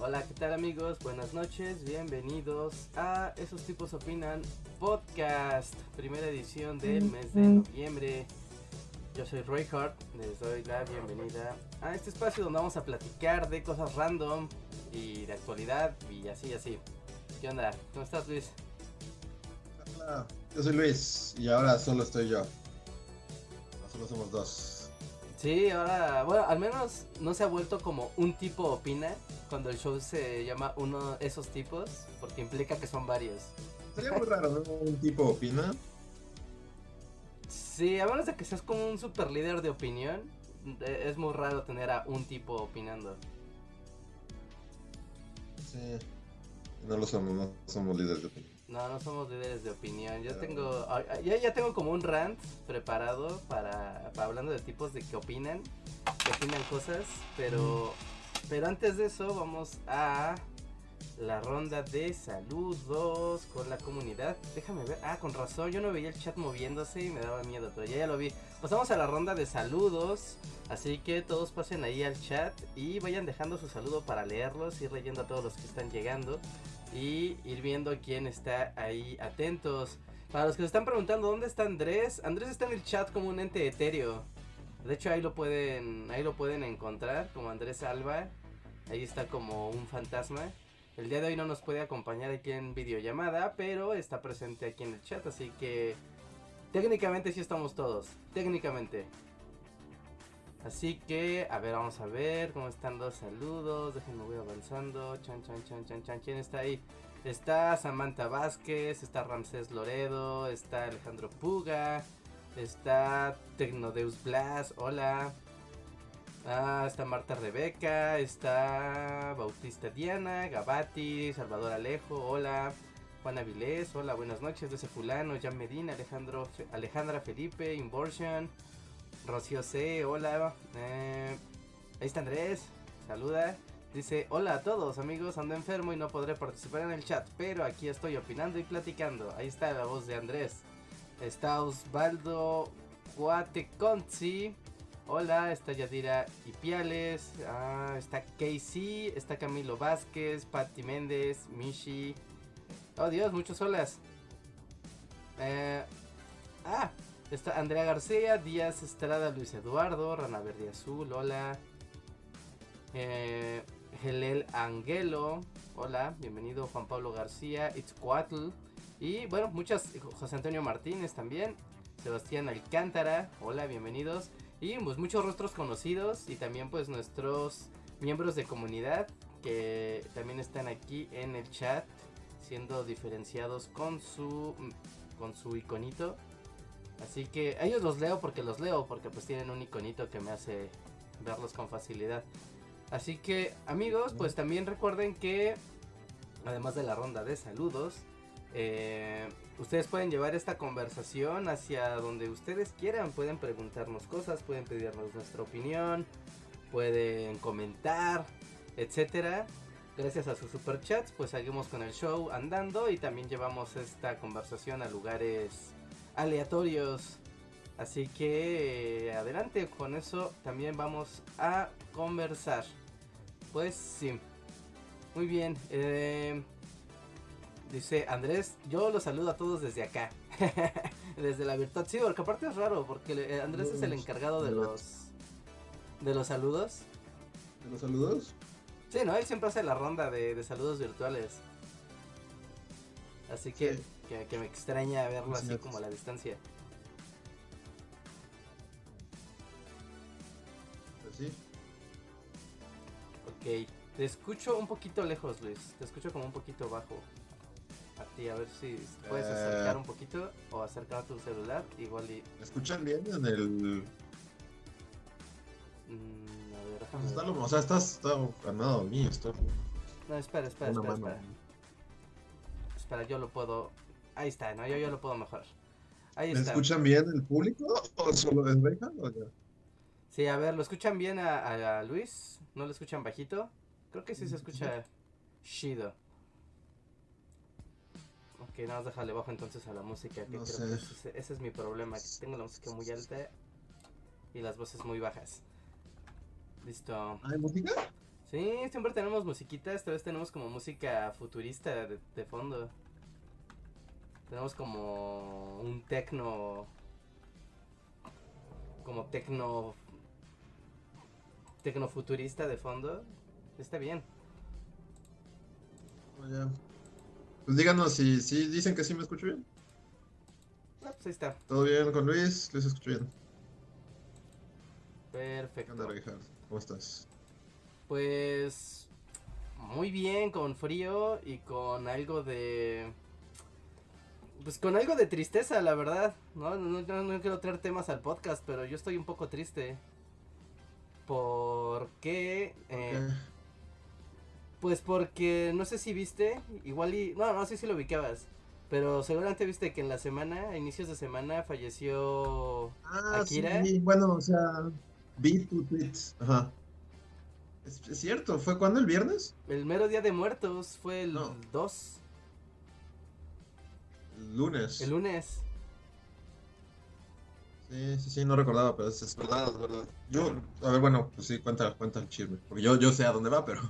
hola, ¿qué tal amigos? Buenas noches, bienvenidos a Esos tipos opinan podcast, primera edición del mes de noviembre. Yo soy Roy Hart, les doy la bienvenida a este espacio donde vamos a platicar de cosas random y de actualidad y así, así. ¿Qué onda? ¿Cómo estás, Luis? Hola, yo soy Luis y ahora solo estoy yo. Solo somos dos. Sí, ahora, bueno, al menos no se ha vuelto como un tipo opina cuando el show se llama uno de esos tipos, porque implica que son varios. Sería muy raro, ¿no? Un tipo opina. Sí, a menos de que seas como un super líder de opinión, e- es muy raro tener a un tipo opinando. Sí. No lo somos, no somos líderes de opinión. No, no somos líderes de opinión. Yo tengo, ah, ya, ya tengo como un rant preparado para, para hablando de tipos de que opinan, que opinan cosas, pero, pero antes de eso vamos a la ronda de saludos con la comunidad. Déjame ver, ah, con razón, yo no veía el chat moviéndose y me daba miedo, pero ya, ya lo vi. Pasamos a la ronda de saludos, así que todos pasen ahí al chat y vayan dejando su saludo para leerlos, ir leyendo a todos los que están llegando y ir viendo quién está ahí atentos. Para los que se están preguntando dónde está Andrés, Andrés está en el chat como un ente etéreo. De hecho ahí lo pueden ahí lo pueden encontrar como Andrés Alba. Ahí está como un fantasma. El día de hoy no nos puede acompañar aquí en videollamada, pero está presente aquí en el chat, así que técnicamente sí estamos todos, técnicamente. Así que, a ver, vamos a ver cómo están los saludos. Déjenme voy avanzando. Chan, chan, chan, chan, chan. ¿Quién está ahí? Está Samantha Vázquez, está Ramsés Loredo, está Alejandro Puga, está Tecnodeus Blas, hola. Ah, está Marta Rebeca, está Bautista Diana, Gabati, Salvador Alejo, hola. Juan Avilés, hola, buenas noches. Desde Fulano, Jan Medina, Alejandro, Alejandra Felipe, Invorsion. Rocío C, hola. Eh, ahí está Andrés, saluda. Dice, hola a todos amigos, ando enfermo y no podré participar en el chat, pero aquí estoy opinando y platicando. Ahí está la voz de Andrés. Está Osvaldo Guateconzi. Hola, está Yadira Ipiales. Ah, está Casey, está Camilo Vázquez, Patti Méndez, Mishi. Oh Dios, muchos holas. Eh, ah, Está Andrea García, Díaz Estrada, Luis Eduardo, Rana Verde Azul, hola. Eh, Angelo, hola, bienvenido Juan Pablo García, Itzcuatl. Y bueno, muchas, José Antonio Martínez también, Sebastián Alcántara, hola, bienvenidos. Y pues muchos rostros conocidos y también pues nuestros miembros de comunidad que también están aquí en el chat siendo diferenciados con su con su iconito. Así que ellos los leo porque los leo, porque pues tienen un iconito que me hace verlos con facilidad. Así que amigos, pues también recuerden que además de la ronda de saludos, eh, ustedes pueden llevar esta conversación hacia donde ustedes quieran. Pueden preguntarnos cosas, pueden pedirnos nuestra opinión, pueden comentar, etcétera. Gracias a sus superchats, pues seguimos con el show andando y también llevamos esta conversación a lugares aleatorios. Así que eh, adelante con eso también vamos a conversar. Pues sí. Muy bien. eh, dice Andrés, yo los saludo a todos desde acá. desde la virtud. Sí, porque aparte es raro, porque eh, Andrés es el encargado de los de los saludos. ¿De los saludos? Sí, ¿no? Él siempre hace la ronda de, de saludos virtuales. Así que, Sí. que, que me extraña verlo así como a la distancia. Pues sí. Ok, te escucho un poquito lejos, Luis. Te escucho como un poquito bajo. A ti, a ver si puedes Eh. acercar un poquito o acercar tu celular. Igual y. ¿Me escuchan bien en el. mm, a ver, déjame Pues está ver. lo, o sea, estás está al lado mío, está. No, espera, espera, Una espera, mano. espera. Espera, yo lo puedo. Ahí está, no, yo, yo lo puedo mejor. Ahí ¿Me está. escuchan bien el público o solo es Reja? o ya? Sí, a ver, ¿lo escuchan bien a, a- a Luis? ¿No lo escuchan bajito? Creo que sí se escucha chido. Ok, nada más déjale bajo entonces a la música. Que No creo que ese, ese es mi problema, que tengo la música muy alta y las voces muy bajas. Listo. ¿Hay música? Sí, siempre tenemos musiquita, esta vez tenemos como música futurista de, de fondo. Tenemos como un tecno. Como tecno. Tecno futurista de fondo. Está bien. O ya. Pues díganos si, si dicen que sí me escucho bien. Ah, pues ahí está. ¿Todo bien con Luis? Luis escucho bien. ¿Qué Perfecto. onda, Richard? ¿Cómo estás? Pues. Muy bien, con frío y con algo de. Pues con algo de tristeza, la verdad. No, no, no, no quiero traer temas al podcast, pero yo estoy un poco triste. Porque. eh, ¿Qué? Pues porque no sé si viste, igual y. No, no sé si lo ubicabas. Pero seguramente viste que en la semana, a inicios de semana, falleció. Ah, Akira. sí, bueno, o sea, vi tu tweet. Ajá. Es, es cierto, ¿fue cuándo? ¿El viernes? El mero día de muertos fue el No. 2, El lunes. el lunes. Sí, sí, sí, no recordaba, pero es, es verdad, es verdad. Yo, a ver, bueno, pues sí, cuenta, cuenta el chisme. Porque yo, yo sé a dónde va, pero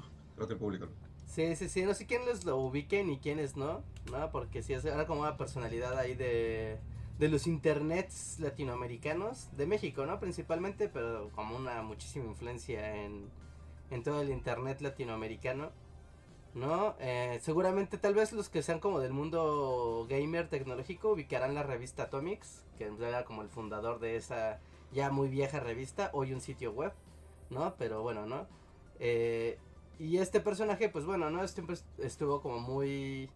creo público. Sí, sí, sí, no sé quiénes lo ubiquen y quiénes no, ¿no? Porque sí, es- era como una personalidad ahí de, de los internets latinoamericanos, de México, ¿no? Principalmente, pero como una muchísima influencia en, en todo el internet latinoamericano, ¿no? Eh, seguramente tal vez los que sean como del mundo gamer tecnológico ubicarán la revista Atomics, que era como el fundador de esa ya muy vieja revista, hoy un sitio web, ¿no? Pero bueno, ¿no? Eh, y este personaje, pues bueno, ¿no? Siempre est- estuvo como muy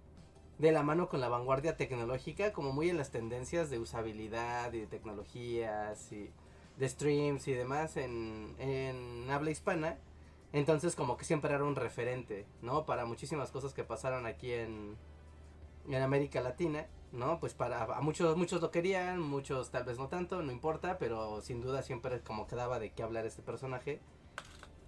de la mano con la vanguardia tecnológica, como muy en las tendencias de usabilidad y de tecnologías y de streams y demás en, en habla hispana. Entonces como que siempre era un referente, ¿no? Para muchísimas cosas que pasaron aquí en, en América Latina, ¿no? Pues para muchos muchos lo querían, muchos tal vez no tanto, no importa, pero sin duda siempre como quedaba de qué hablar este personaje.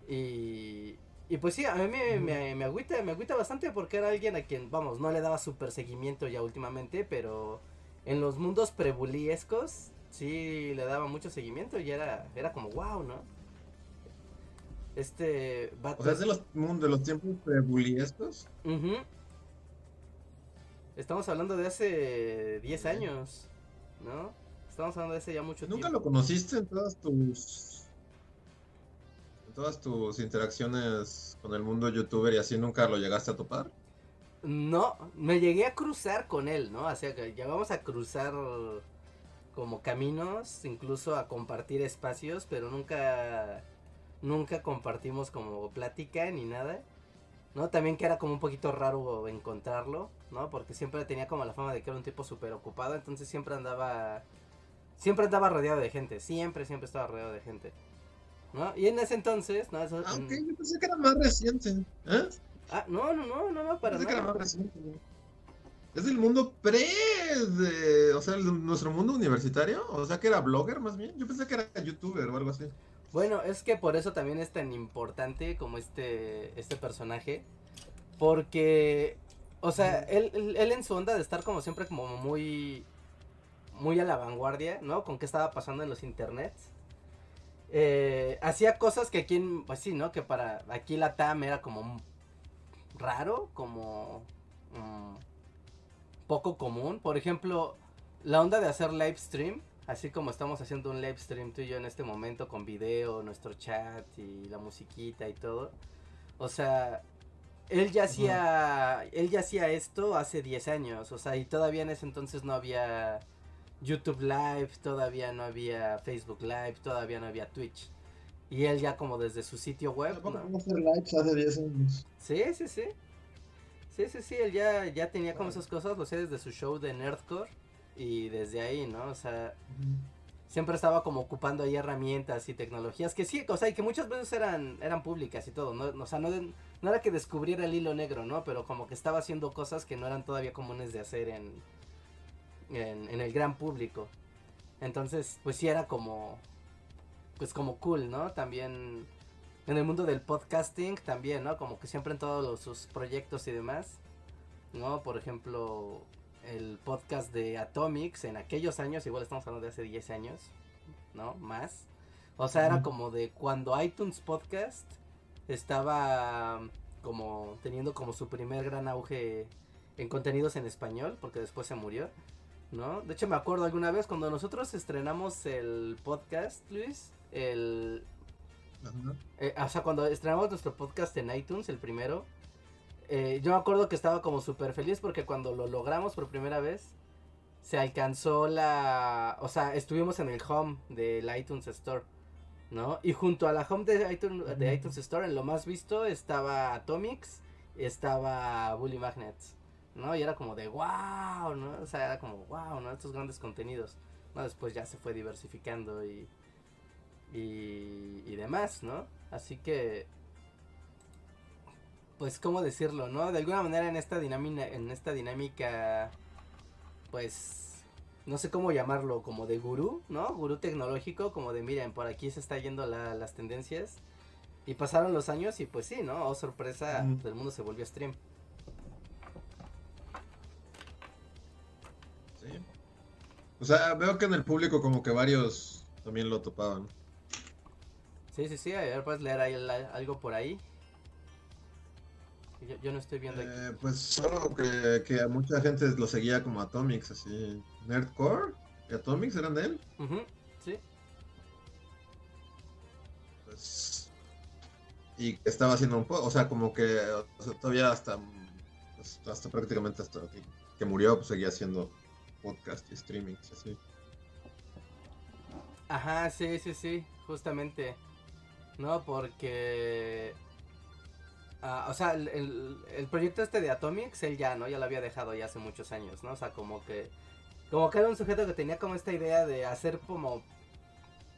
Y, y pues sí, a mí me, me, me agüita, me agüita bastante porque era alguien a quien, vamos, no le daba súper seguimiento ya últimamente, pero en los mundos prebuliescos sí le daba mucho seguimiento y era, era como wow, ¿no? Este O sea, es de los, de los tiempos prebuliescos. Estamos hablando de hace 10 Ok. años, ¿no? Estamos hablando de hace ya mucho ¿Nunca tiempo. lo conociste en todas tus. Todas tus interacciones con el mundo youtuber y así nunca lo llegaste a topar? No, me llegué a cruzar con él, ¿no? O sea, que llegamos a cruzar como caminos, incluso a compartir espacios, pero nunca, nunca compartimos como plática ni nada, ¿no? También que era como un poquito raro encontrarlo, ¿no? Porque siempre tenía como la fama de que era un tipo súper ocupado, entonces siempre andaba, siempre andaba rodeado de gente, siempre, siempre estaba rodeado de gente, ¿no? Y en ese entonces, ¿no? Eso- Ah, ok, yo pensé que era más reciente. ¿Eh? ah, no, no, no, no, no, para Pensé que era nada. más reciente. Es del mundo pre. De, o sea, el- nuestro mundo universitario. O sea, que era blogger más bien. Yo pensé que era youtuber o algo así. Bueno, es que por eso también es tan importante como este, este personaje. Porque, o sea, él, él, él en su onda de estar como siempre como muy, muy a la vanguardia, ¿no? Con qué estaba pasando en los internets. Eh, hacía cosas que aquí, en- pues sí, ¿no? Que para aquí la TAM era como un- raro, como mm, poco común. Por ejemplo, la onda de hacer live stream, así como estamos haciendo un live stream tú y yo en este momento con video, nuestro chat y la musiquita y todo. O sea, él ya hacía él ya hacía esto hace 10 años, o sea, y todavía en ese entonces no había YouTube Live, todavía no había Facebook Live, todavía no había Twitch. Y él ya como desde su sitio web, ¿no? hacer lives hace 10 años. Sí, sí, sí. Sí, sí, sí, él ya, ya tenía como esas cosas, lo sé desde su show de Nerdcore y desde ahí, ¿no? O sea, siempre estaba como ocupando ahí herramientas y tecnologías que sí, o sea, y que muchas veces eran, eran públicas y todo, ¿no? O sea, no, no no era que descubriera el hilo negro, ¿no? Pero como que estaba haciendo cosas que no eran todavía comunes de hacer en, en, en el gran público. Entonces, pues sí era como, pues como cool, ¿no? También en el mundo del podcasting también, ¿no? Como que siempre en todos los, sus proyectos y demás, ¿no? Por ejemplo, el podcast de Atomics en aquellos años, igual estamos hablando de hace 10 años, ¿no? Más. O sea, era como de cuando iTunes Podcast estaba como teniendo como su primer gran auge en contenidos en español, porque después se murió, ¿no? De hecho me acuerdo alguna vez cuando nosotros estrenamos el podcast, Luis, el eh, o sea, cuando estrenamos nuestro podcast en iTunes, el primero, eh, yo me acuerdo que estaba como súper feliz porque cuando lo logramos por primera vez, se alcanzó la... O sea, estuvimos en el home del iTunes Store, ¿no? Y junto a la home de iTunes, de iTunes Store, en lo más visto, estaba Atomics, estaba Bully Magnets, ¿no? Y era como de wow, ¿no? O sea, era como wow, ¿no? Estos grandes contenidos, ¿no? Después ya se fue diversificando y y, y demás, ¿no? Así que, pues, ¿cómo decirlo, no? De alguna manera en esta dinámica, en esta dinámica, pues, no sé cómo llamarlo, como de gurú, ¿no? Gurú tecnológico, como de, miren, por aquí se está yendo la- las tendencias. Y pasaron los años y pues sí, ¿no? Oh, sorpresa, Mm. el mundo se volvió stream. O sea, veo que en el público como que varios también lo topaban. Sí, sí, sí, a ver, puedes leer ahí algo por ahí. Yo, yo no estoy viendo aquí. Eh, pues solo que, que a mucha gente lo seguía como Atomics, así. Nerdcore y Atomics eran de él. Sí. Pues. Y que estaba haciendo un poco, o sea, como que o sea, todavía hasta, pues, hasta prácticamente hasta que, que murió, pues seguía haciendo podcast y streaming, así. Ajá, sí, sí, sí, justamente. No, porque... ah, o sea, el, el- proyecto este de Atomics, él ya, ¿no? Ya lo había dejado ya hace muchos años, ¿no? O sea, como que... Como que era un sujeto que tenía como esta idea de hacer como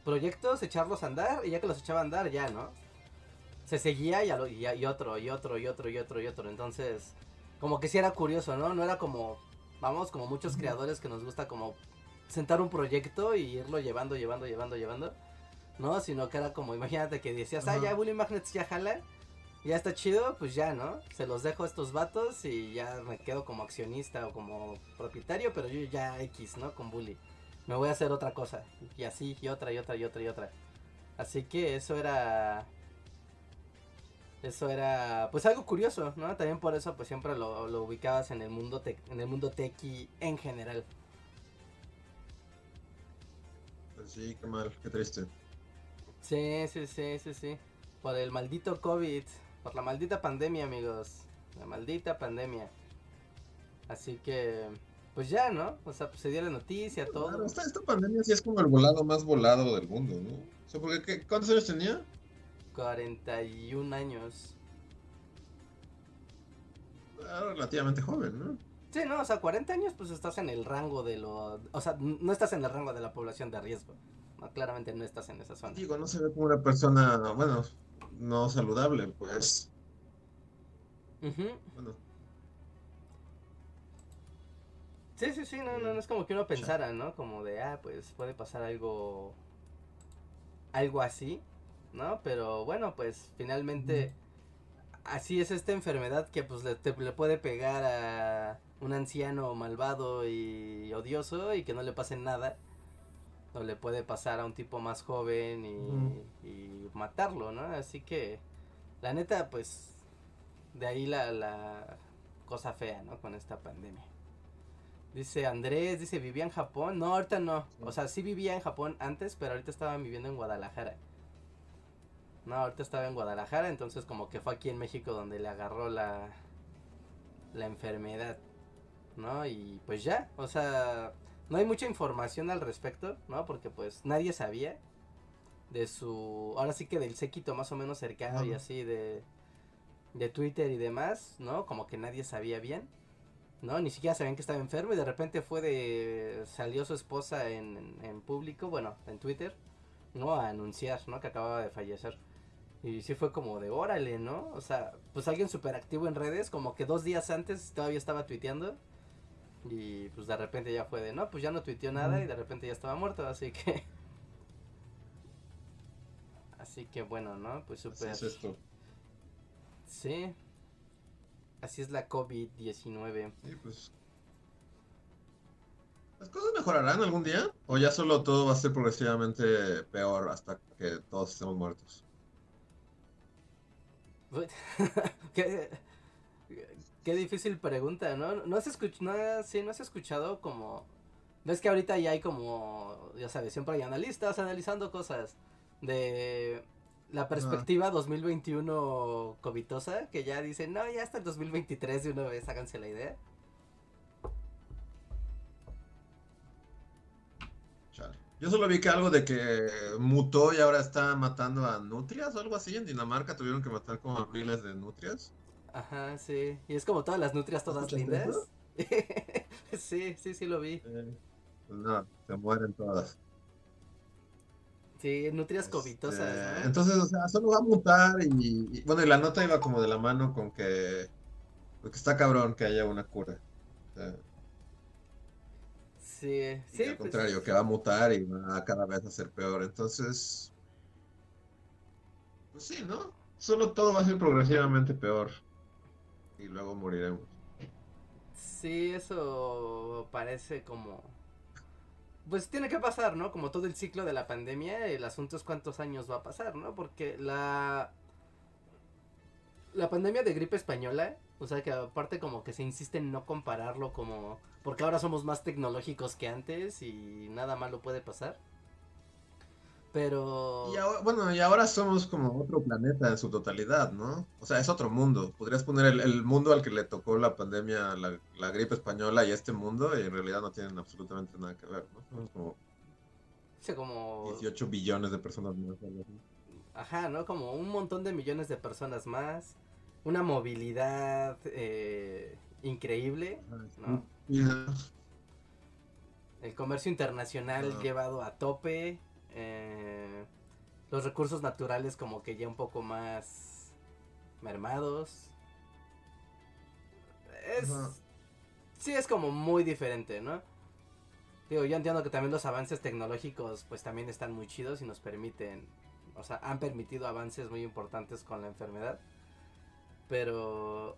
proyectos, echarlos a andar, y ya que los echaba a andar, ya, ¿no? Se seguía y, y otro, y otro, y otro, y otro, y otro. Entonces, como que sí era curioso, ¿no? No era como, vamos, como muchos creadores que nos gusta como sentar un proyecto y irlo llevando, llevando, llevando, llevando. ¿No? Sino que era como, imagínate que decías, ah, ya Bully Magnets ya jala, ya está chido, pues ya, ¿no? Se los dejo a estos vatos y ya me quedo como accionista o como propietario, pero yo ya X, ¿no? Con Bully. Me voy a hacer otra cosa. Y así, y otra, y otra, y otra, y otra. Así que eso era... Eso era, pues algo curioso, ¿no? También por eso, pues siempre lo, lo ubicabas en el mundo tec- en el mundo tequi en general. Pues sí, qué mal, qué triste. Sí, sí, sí, sí, sí. Por el maldito COVID. Por la maldita pandemia, amigos. La maldita pandemia. Así que, pues ya, ¿no? O sea, pues se dio la noticia, todo. Esta pandemia sí es como el volado más volado del mundo, ¿no? O sea, porque ¿qué- ¿cuántos años tenía? 41 años. Ah, relativamente joven, ¿no? Sí, no, o sea, 40 años, pues estás en el rango de lo. O sea, no estás en el rango de la población de riesgo. No, claramente no estás en esa zona. Digo, no se ve como una persona, bueno, no saludable, pues. Ujú. Bueno, Sí, sí, sí, no, no, no es como que uno pensara, ¿no? Como de, ah, pues puede pasar algo, algo así, ¿no? Pero bueno, pues finalmente así es esta enfermedad que pues le, te- le puede pegar a un anciano malvado y odioso y que no le pase nada. O le puede pasar a un tipo más joven y, y matarlo, ¿no? Así que, la neta, pues, de ahí la, la cosa fea, ¿no? Con esta pandemia. Dice Andrés, dice, vivía en Japón. No, ahorita no. O sea, sí vivía en Japón antes, pero ahorita estaba viviendo en Guadalajara. No, ahorita estaba en Guadalajara, entonces como que fue aquí en México donde le agarró la, la enfermedad. ¿No? Y pues ya, o sea, no hay mucha información al respecto, ¿no? Porque pues nadie sabía de su, ahora sí que del séquito más o menos cercano y así de, de Twitter y demás, ¿no? Como que nadie sabía bien. ¿no? Ni siquiera sabían que estaba enfermo y de repente fue de... salió su esposa en, en, en público, bueno, en Twitter, ¿no? A anunciar, ¿no? Que acababa de fallecer. Y sí fue como de órale, ¿no? O sea, pues alguien súper activo en redes, como que dos días antes todavía estaba tuiteando. Y pues de repente ya fue de, no, pues ya no tuiteó nada y de repente ya estaba muerto, así que... Así que bueno, ¿no? Pues súper... Así es esto. Sí. Así es la COVID-19. Sí, pues. ¿Las cosas mejorarán algún día? ¿O ya solo todo va a ser progresivamente peor hasta que todos estemos muertos? qué, qué difícil pregunta, ¿no? ¿No has, escuch no, sí, ¿No has escuchado como... Ves que ahorita ya hay como, ya sabes, siempre hay analistas analizando cosas de la perspectiva 2021 covitosa, que ya dicen, no, ya hasta el 2023 de una vez, háganse la idea. Yo solo vi que algo de que mutó y ahora está matando a nutrias o algo así. En Dinamarca tuvieron que matar como a miles de nutrias. Ajá, sí. Y es como todas las nutrias todas lindas. sí, sí, sí lo vi. Eh, pues no, se mueren todas. Sí, nutrias este, covitosas. Entonces, o sea, solo va a mutar y, bueno, y la nota iba como de la mano con que, pues, que está cabrón que haya una cura. Sí, sí. Al pues contrario, que va a mutar y va a cada vez a ser peor. Entonces, pues sí, ¿no? Solo todo va a ser progresivamente peor. Y luego moriremos. Sí, eso parece como pues tiene que pasar, ¿no? Como todo el ciclo de la pandemia, el asunto es cuántos años va a pasar, ¿no? Porque la la pandemia de gripe española, o sea que aparte como que se insiste en no compararlo como porque ahora somos más tecnológicos que antes y nada malo puede pasar. Pero... Y bueno, y ahora somos como otro planeta en su totalidad, ¿no? O sea, es otro mundo. Podrías poner el, mundo al que le tocó la pandemia, la, gripe española y este mundo, y en realidad no tienen absolutamente nada que ver, ¿no? Somos como... Sí, como... 18 billones de personas más. Ajá, ¿no? Como un montón de millones de personas más. Una movilidad eh, increíble, ¿no? El comercio internacional llevado a tope eh, los recursos naturales como que ya un poco más mermados. Es... Sí, es como muy diferente, ¿no? Digo, yo entiendo que también los avances tecnológicos pues también están muy chidos y nos permiten, o sea, han permitido avances muy importantes con la enfermedad. Pero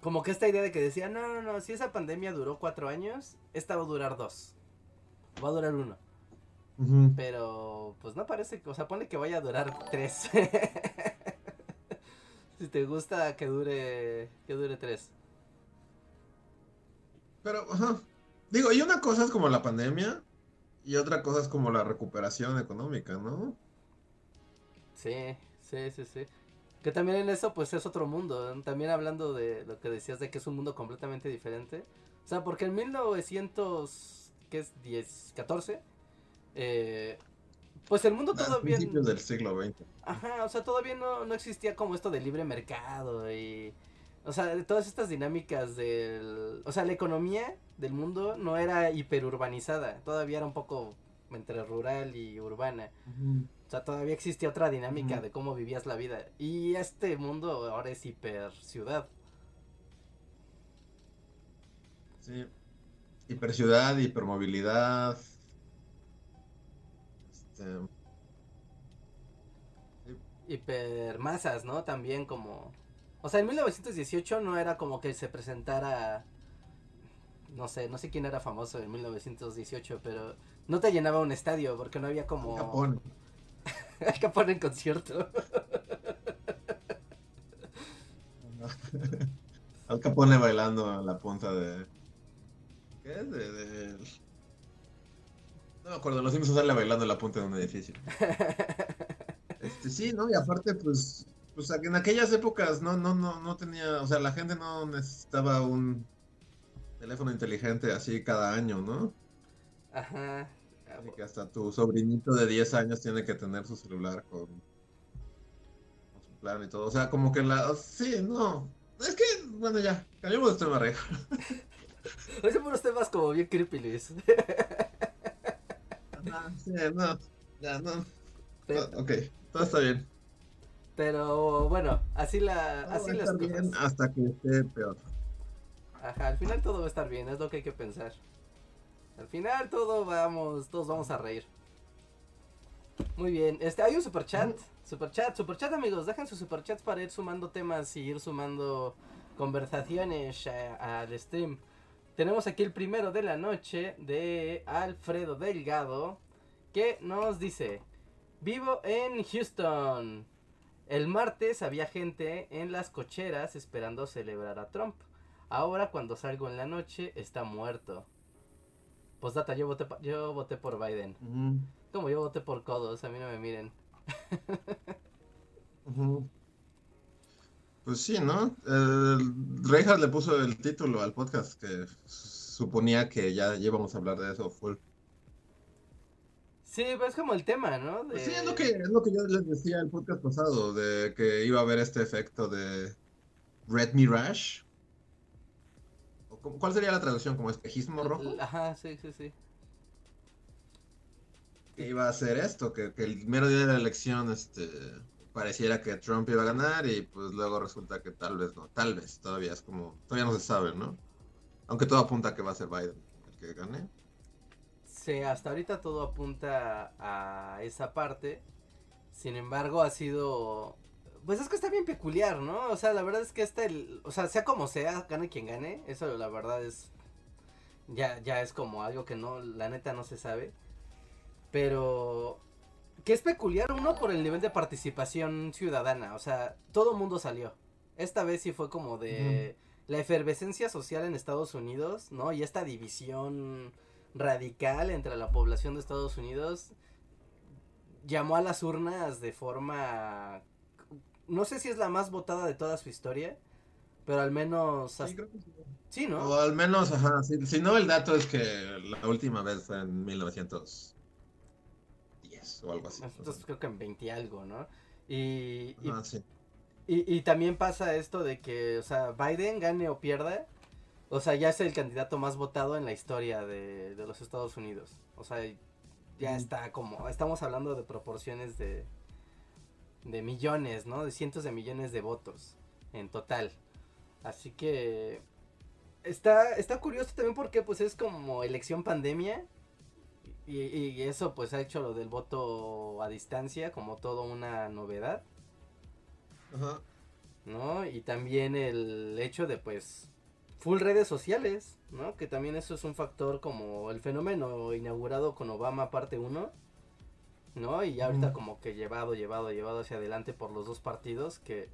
como que esta idea de que decía, no, no, no, si esa pandemia duró cuatro años, esta va a durar dos. Va a durar uno. Pero, pues no parece, o sea, pone que vaya a durar tres. si te gusta que dure, que dure tres. Pero, digo, y una cosa es como la pandemia y otra cosa es como la recuperación económica, ¿no? Sí, sí, sí, sí. Que también en eso, pues es otro mundo. También hablando de lo que decías de que es un mundo completamente diferente. O sea, porque en 1900, ¿qué es? 10, 14 eh, pues el mundo todavía... Principios del siglo XX. Ajá, o sea, todavía no, no existía como esto de libre mercado y... O sea, de todas estas dinámicas del... O sea, la economía del mundo no era hiperurbanizada, todavía era un poco entre rural y urbana. O sea, todavía existía otra dinámica de cómo vivías la vida. Y este mundo ahora es hiper ciudad. Sí. Hiper ciudad, hipermovilidad, este, Hipermasas, ¿no? También como... O sea, en 1918 no era como que se presentara... No sé, no sé quién era famoso en 1918, pero no te llenaba un estadio porque no había como... Al Capone. Al Capone en concierto. Al Capone bailando en la punta de... ¿Qué es? de... No me acuerdo, los Simpsons sale bailando en la punta de un edificio. este, sí, ¿no? Y aparte, pues, pues en aquellas épocas no, no, no, no tenía, o sea, la gente no necesitaba un teléfono inteligente así cada año, ¿no? Ajá. Así que hasta tu sobrinito de 10 años tiene que tener su celular con, con su plan y todo. O sea, como que la... Sí, no. Es que, bueno, ya, cambiamos de tema, Rey. Hoy son unos temas como bien creepy, Luis. no, ya no. ok, todo está bien. Pero bueno, así la, Todo así las cosas. bien hasta que esté peor. Ajá, al final todo va a estar bien, es lo que hay que pensar. Al final todo vamos, todos vamos a reír. Muy bien, este, hay un super chat, super chat, super chat amigos, dejen sus super chats para ir sumando temas y ir sumando conversaciones a- al stream. Tenemos aquí el primero de la noche de Alfredo Delgado que nos dice, vivo en Houston. El martes había gente en las cocheras esperando celebrar a Trump. Ahora cuando salgo en la noche está muerto. Postdata, yo voté, yo voté por Biden. Ujú, Como yo voté por Codos, a mí no me miren. Pues sí, ¿no? El Reinhardt le puso el título al podcast que suponía que ya íbamos a hablar de eso full. Sí, pues es como el tema, ¿no? Pues sí, De- es lo que, es lo que yo les decía el podcast pasado, de que iba a haber este efecto de Red Mirage. ¿O cómo- ¿Cuál sería la traducción? ¿Como espejismo rojo? Ajá, sí, sí, sí. Que iba a hacer esto, que, que el mero día de la elección este, pareciera que Trump iba a ganar y pues luego resulta que tal vez no, tal vez, todavía es como, todavía no se sabe, ¿no? Aunque todo apunta a que va a ser Biden el que gane. Sí, hasta ahorita todo apunta a esa parte. Sin embargo, ha sido. Pues es que está bien peculiar, ¿no? O sea, la verdad es que este. el- O sea, sea como sea, gane quien gane. Eso la verdad es. Ya, ya es como algo que no. La neta no se sabe. Pero. Que es peculiar, uno, por el nivel de participación ciudadana. O sea, todo mundo salió. Esta vez sí fue como de. La efervescencia social en Estados Unidos, ¿no? Y esta división radical entre la población de Estados Unidos llamó a las urnas de forma no sé si es la más votada de toda su historia pero al menos Sí, hasta- creo que sí. sí, no O al menos, ajá, si, si no el dato es que la última vez fue en 1910 o algo así. entonces creo que en 20 y algo no y, y, Ajá, sí. y- y también pasa esto de que o sea Biden gane o pierda o sea ya es el candidato más votado en la historia de, de los Estados Unidos o sea ya Mm. está como estamos hablando de proporciones de de millones, ¿no? De cientos de millones de votos en total. Así que está está curioso también porque pues es como elección pandemia y, y eso pues ha hecho lo del voto a distancia como todo una novedad, Ajá. ¿no? Y también el hecho de pues full redes sociales, ¿no? Que también eso es un factor como el fenómeno inaugurado con Obama parte 1, ¿no? Y ya ahorita como que llevado, llevado, llevado hacia adelante por los dos partidos que,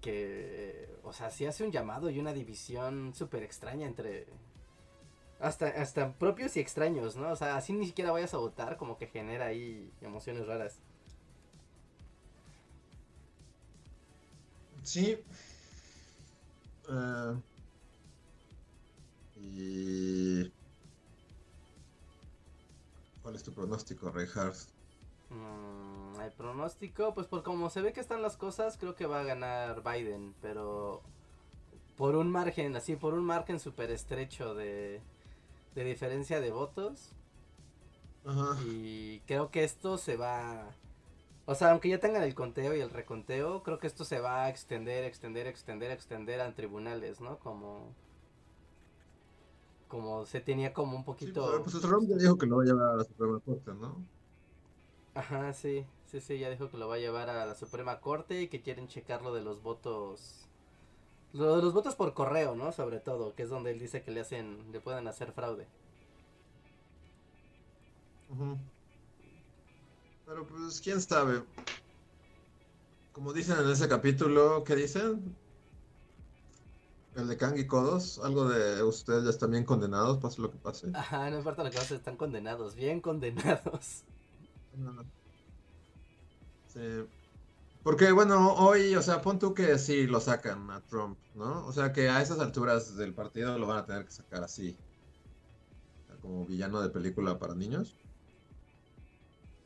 que, o sea, sí hace un llamado y una división súper extraña entre, hasta, hasta propios y extraños, ¿no? O sea, así ni siquiera vayas a votar, como que genera ahí emociones raras. Sí. Eh, y... ¿Cuál es tu pronóstico, Reinhardt? Mm, el pronóstico, pues por como se ve que están las cosas, creo que va a ganar Biden, pero por un margen, así, por un margen súper estrecho de, de diferencia de votos. Ajá. Y creo que esto se va... O sea, aunque ya tengan el conteo y el reconteo, creo que esto se va a extender, extender, extender, extender a tribunales, ¿no? Como... Como se tenía como un Sí, poquito... pero, pues Trump ya dijo que lo va a llevar a la Suprema Corte, ¿no? Ajá, sí, sí, sí, ya dijo que lo va a llevar a la Suprema Corte y que quieren checar lo de los votos, lo de los votos por correo, ¿no? Sobre todo, que es donde él dice que le hacen, le pueden hacer fraude. Pero pues quién sabe. Como dicen en ese capítulo, ¿qué dicen? El de Kang y Kodos, algo de ustedes ya están bien condenados, pase lo que pase. Ajá, no importa lo que pase, están condenados, bien condenados. Sí. Porque bueno, hoy, o sea, pon tú que sí lo sacan a Trump, ¿no? O sea, que a esas alturas del partido lo van a tener que sacar así. Como villano de película para niños.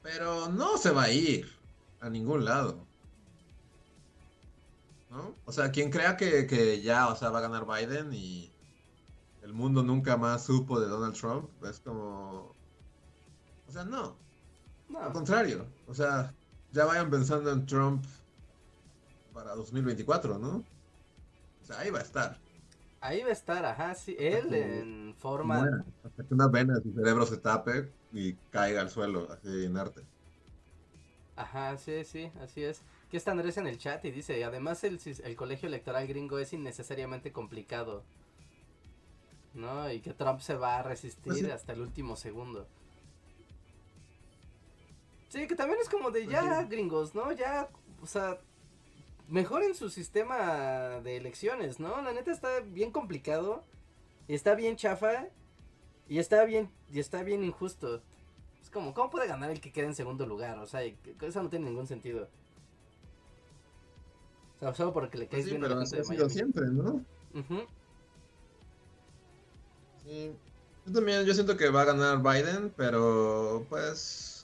Pero no se va a ir a ningún lado. ¿No? O sea, quien crea que, que ya, o sea, va a ganar Biden y el mundo nunca más supo de Donald Trump, es como... O sea, no. Al No, contrario, o sea, ya vayan pensando en Trump para 2024, ¿no? O sea, ahí va a estar. Ahí va a estar, ajá, sí, él en forma... Hasta que una vena de su cerebro se tape y caiga al suelo, así inerte. Ajá, sí, sí, así es. Aquí está Andrés en el chat y dice, además el, el colegio electoral gringo es innecesariamente complicado. ¿No? Y que Trump se va a resistir Pues sí. hasta el último segundo. Sí, que también es como de ya, sí. gringos, ¿no? Ya, o sea, mejoren su sistema de elecciones, ¿no? La neta está bien complicado y está bien chafa y está bien y está bien injusto. Es como, ¿cómo puede ganar el que queda en segundo lugar? O sea, eso no tiene ningún sentido. O sea, solo porque le Pues caes sí, bien a la gente de Miami. siempre, ¿no? Sí. Yo también, yo siento que va a ganar Biden, pero pues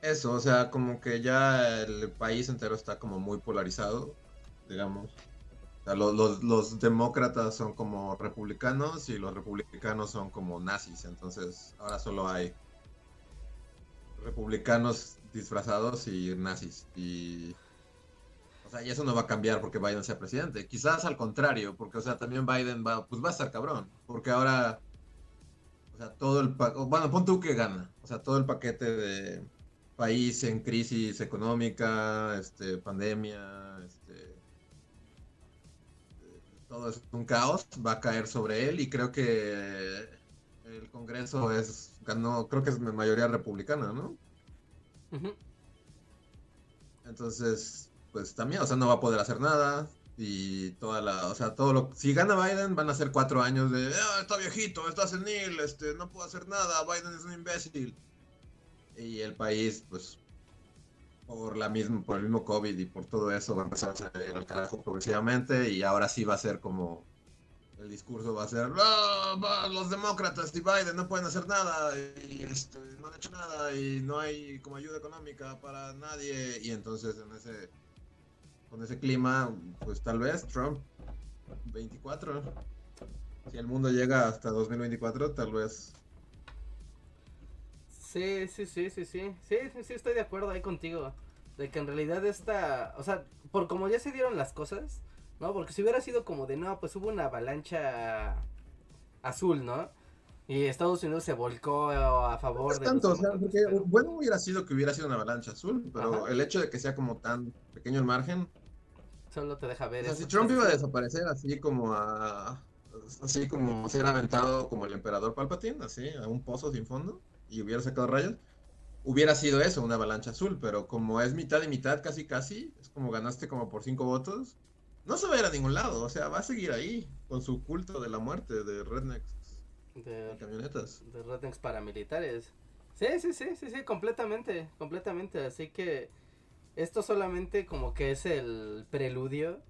eso, o sea, como que ya el país entero está como muy polarizado, digamos. O sea, lo- los, los demócratas son como republicanos y los republicanos son como nazis, entonces ahora solo hay republicanos disfrazados y nazis. Y, o sea, y eso no va a cambiar porque Biden sea presidente. Quizás al contrario, porque, o sea, también Biden va, pues va a estar cabrón. Porque ahora, o sea, todo el, pa- bueno, pon tú que gana. O sea, todo el paquete de país en crisis económica, este, pandemia, este, todo es un caos, va a caer sobre él y creo que el Congreso es, ganó, creo que es mayoría republicana, ¿no? Entonces, pues también, o sea, no va a poder hacer nada. Y toda la, o sea, todo lo, si gana Biden van a ser cuatro años de, "Ah, está viejito, está senil, este, no puedo hacer nada, Biden es un imbécil. Y el país, pues, por la misma, por el mismo COVID y por todo eso va a empezar a salir al carajo progresivamente y ahora sí va a ser como, el discurso va a ser, "Ah, va, los demócratas y Biden no pueden hacer nada y este, no han hecho nada y no hay como ayuda económica para nadie y entonces en ese con ese clima pues tal vez Trump 24 si el mundo llega hasta 2024 tal vez Sí, sí, sí, sí, sí. Sí, sí, estoy de acuerdo ahí contigo. De que en realidad esta, o sea, por como ya se dieron las cosas, ¿no? Porque si hubiera sido como de, no, pues hubo una avalancha azul, ¿no? Y Estados Unidos se volcó a favor no es de tanto, o sea, porque pero- bueno hubiera sido que hubiera sido una avalancha azul, pero Ajá. el hecho de que sea como tan pequeño el margen, Solo te deja o ver sea, eso. si Trump iba a desaparecer así como a así como ser aventado como el emperador Palpatine, así a un pozo sin fondo y hubiera sacado rayos, hubiera sido eso, una avalancha azul, pero como es mitad y mitad, casi casi, es como ganaste como por cinco votos, no se va a ir a ningún lado, o sea, va a seguir ahí con su culto de la muerte de rednecks de, y camionetas. de rednecks paramilitares. Sí, sí, sí, sí, sí, completamente, completamente. Así que esto solamente como que es el preludio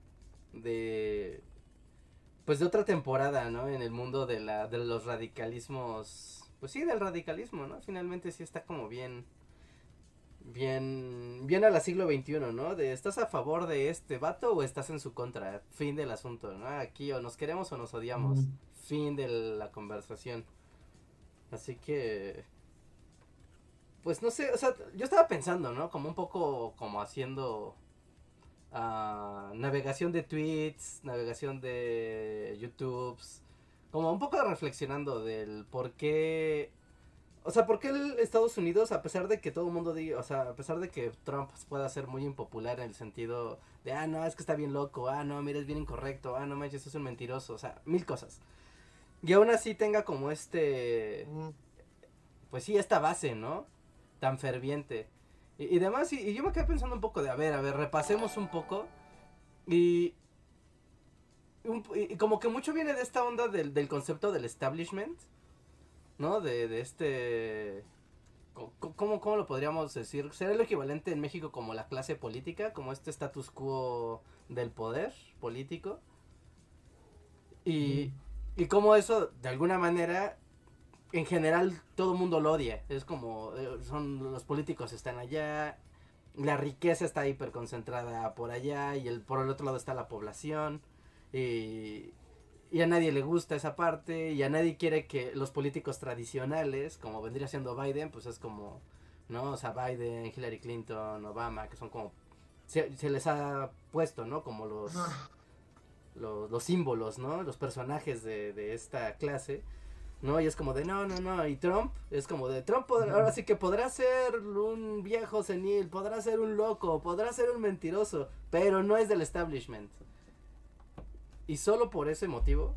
de pues de otra temporada, ¿no? En el mundo de la de los radicalismos, pues sí, del radicalismo, ¿no? Finalmente sí está como bien bien bien a la siglo XXI, ¿no? De estás a favor de este vato o estás en su contra, fin del asunto, ¿no? Aquí o nos queremos o nos odiamos, fin de la conversación. Así que pues no sé, o sea, yo estaba pensando, ¿no? Como un poco como haciendo ah, navegación de tweets, navegación de YouTubes, como un poco reflexionando del por qué, o sea, por qué el Estados Unidos, a pesar de que todo el mundo diga, o sea, a pesar de que Trump pueda ser muy impopular en el sentido de, ah, no, es que está bien loco, ah, no, mira, es bien incorrecto, ah, no manches, es un mentiroso, o sea, mil cosas. Y aún así tenga como este, pues sí, esta base, ¿no? Tan ferviente. Y, y demás, y, y yo me quedé pensando un poco de, a ver, a ver, repasemos un poco. Y, un- y- como que mucho viene de esta onda del, del concepto del establishment, ¿no? De, de este... ¿Cómo, ¿Cómo lo podríamos decir? ¿Será lo equivalente en México como la clase política? Como este status quo del poder político. Y, y como eso, de alguna manera, en general todo el mundo lo odia. Es como, eh, son los políticos están allá, la riqueza está hiper concentrada por allá y el, por el otro lado está la población. Y, y a nadie le gusta esa parte y a nadie quiere que los políticos tradicionales, como vendría siendo Biden, pues es como, ¿no? O sea, Biden, Hillary Clinton, Obama, que son como se, se les ha puesto, ¿no? Como los, los, los símbolos, ¿no? Los personajes de, de esta clase. ¿no? Y es como de no, no, no. Y Trump es como de Trump podrá- ahora sí que podrá ser un viejo senil, podrá ser un loco, podrá ser un mentiroso, pero no es del establishment. Y solo por ese motivo,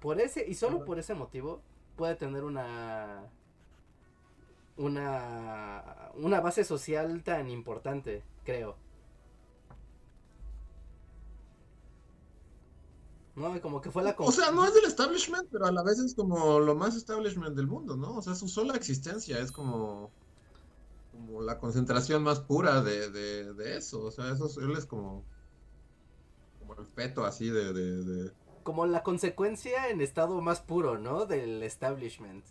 por ese y solo por ese motivo puede tener una una una base social tan importante, creo. No, como que fue la O sea, no es del establishment, pero a la vez es como lo más establishment del mundo, ¿no? O sea, su sola existencia es como, como la concentración más pura de, de, de eso. O sea, eso es- él es como, feto así de, de, de- como la consecuencia en estado más puro, ¿no? Del establishment.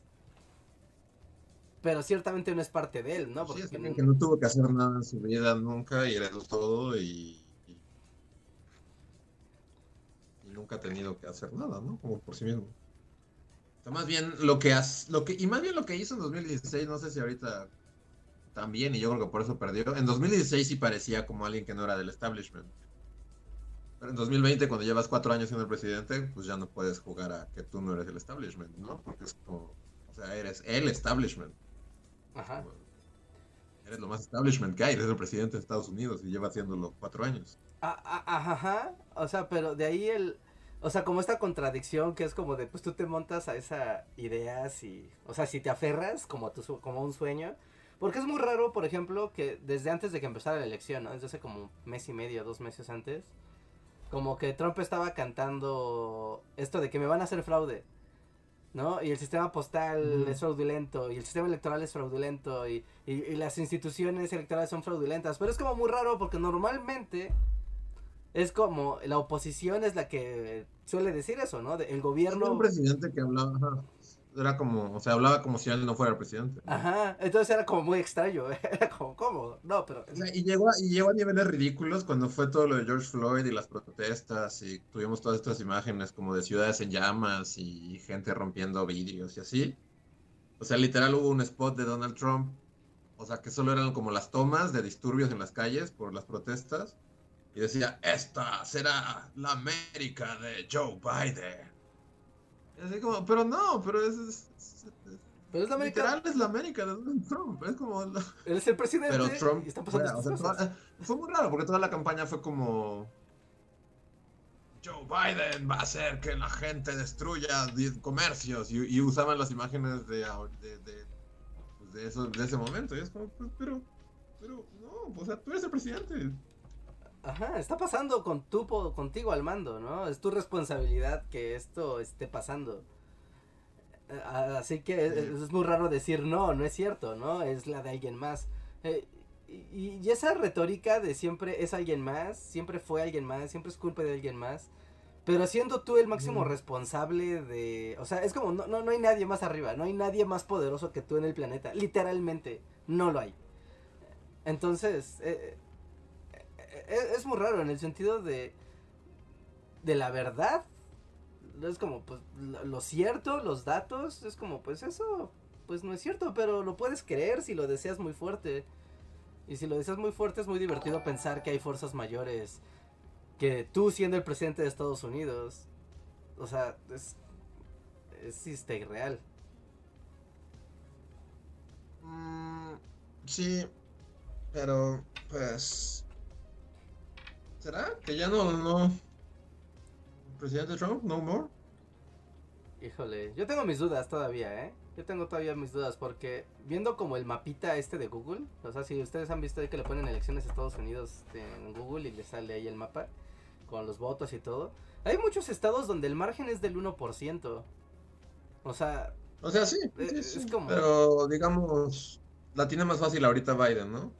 Pero ciertamente no es parte de él, ¿no? Sí, es Porque que no tuvo que hacer nada en su vida nunca y heredó todo y, y, y nunca ha tenido que hacer nada, ¿no? Como por sí mismo. O sea, más bien lo que hace, lo que, y más bien lo que hizo en 2016, no sé si ahorita también, y yo creo que por eso perdió. En 2016 sí parecía como alguien que no era del establishment. Pero en 2020, cuando llevas cuatro años siendo el presidente, pues ya no puedes jugar a que tú no eres el establishment, ¿no? Porque es como, o sea, eres el establishment. Ajá. Eres lo más establishment que hay, eres el presidente de Estados Unidos y lleva haciéndolo cuatro años. Ah, ah, ah, Ajá, o sea, pero de ahí el, o sea, como esta contradicción que es como de, pues tú te montas a esa ideas y, o sea, si te aferras como a tu, como a un sueño, porque es muy raro, por ejemplo, que desde antes de que empezara la elección, ¿no? Desde hace como un mes y medio, dos meses antes, como que Trump estaba cantando esto de que me van a hacer fraude, ¿no? Y el sistema postal es fraudulento, y el sistema electoral es fraudulento, y, y, y las instituciones electorales son fraudulentas, pero es como muy raro porque normalmente es como la oposición es la que suele decir eso, ¿no? De- el gobierno... un presidente que hablaba, era como, o sea, hablaba como si él no fuera el presidente. ¿no? Ajá, entonces era como muy extraño, era como, ¿cómo? No, pero... O sea, y llegó, a, y llegó a niveles ridículos cuando fue todo lo de George Floyd y las protestas y tuvimos todas estas imágenes como de ciudades en llamas y gente rompiendo vidrios y así. O sea, literal hubo un spot de Donald Trump, o sea, que solo eran como las tomas de disturbios en las calles por las protestas y decía, esta será la América de Joe Biden. Y así como, pero no, pero es, es- es- Pero es la América, literal es la América de Donald Trump, es como... la- él es el presidente pero Trump y está pasando fue, o estas sea, cosas. toda- fue muy raro porque toda la campaña fue como Joe Biden va a hacer que la gente destruya comercios y, y usaban las imágenes de, de, de, pues, de eso, de ese momento y es como pues, pero pero no o sea tú eres el presidente Ajá, está pasando con tu, contigo al mando, ¿no? Es tu responsabilidad que esto esté pasando. Eh, Así que es, muy raro decir no, no es cierto, ¿no? Es la de alguien más. Eh, y, y esa retórica de siempre es alguien más, siempre fue alguien más, siempre es culpa de alguien más. Pero siendo tú el máximo responsable de... O sea, es como, no, no, no hay nadie más arriba, no hay nadie más poderoso que tú en el planeta. Literalmente, no lo hay. Entonces, eh, es muy raro en el sentido de... De la verdad. Es como, pues, lo, lo cierto, los datos, es como, pues eso, pues no es cierto, pero lo puedes creer si lo deseas muy fuerte. Y si lo deseas muy fuerte es muy divertido pensar que hay fuerzas mayores que tú siendo el presidente de Estados Unidos. O sea, es, es este, irreal. Mm, sí pero pues será que ya no no presidente Trump no more Híjole, yo tengo mis dudas todavía, ¿eh? Yo tengo todavía mis dudas porque viendo como el mapita este de Google, o sea, si ustedes han visto ahí que le ponen elecciones a Estados Unidos este, en Google y le sale ahí el mapa con los votos y todo, hay muchos estados donde el margen es del 1%. O sea, O sea, sí, sí, es sí, como- pero digamos, la tiene más fácil ahorita Biden, ¿no?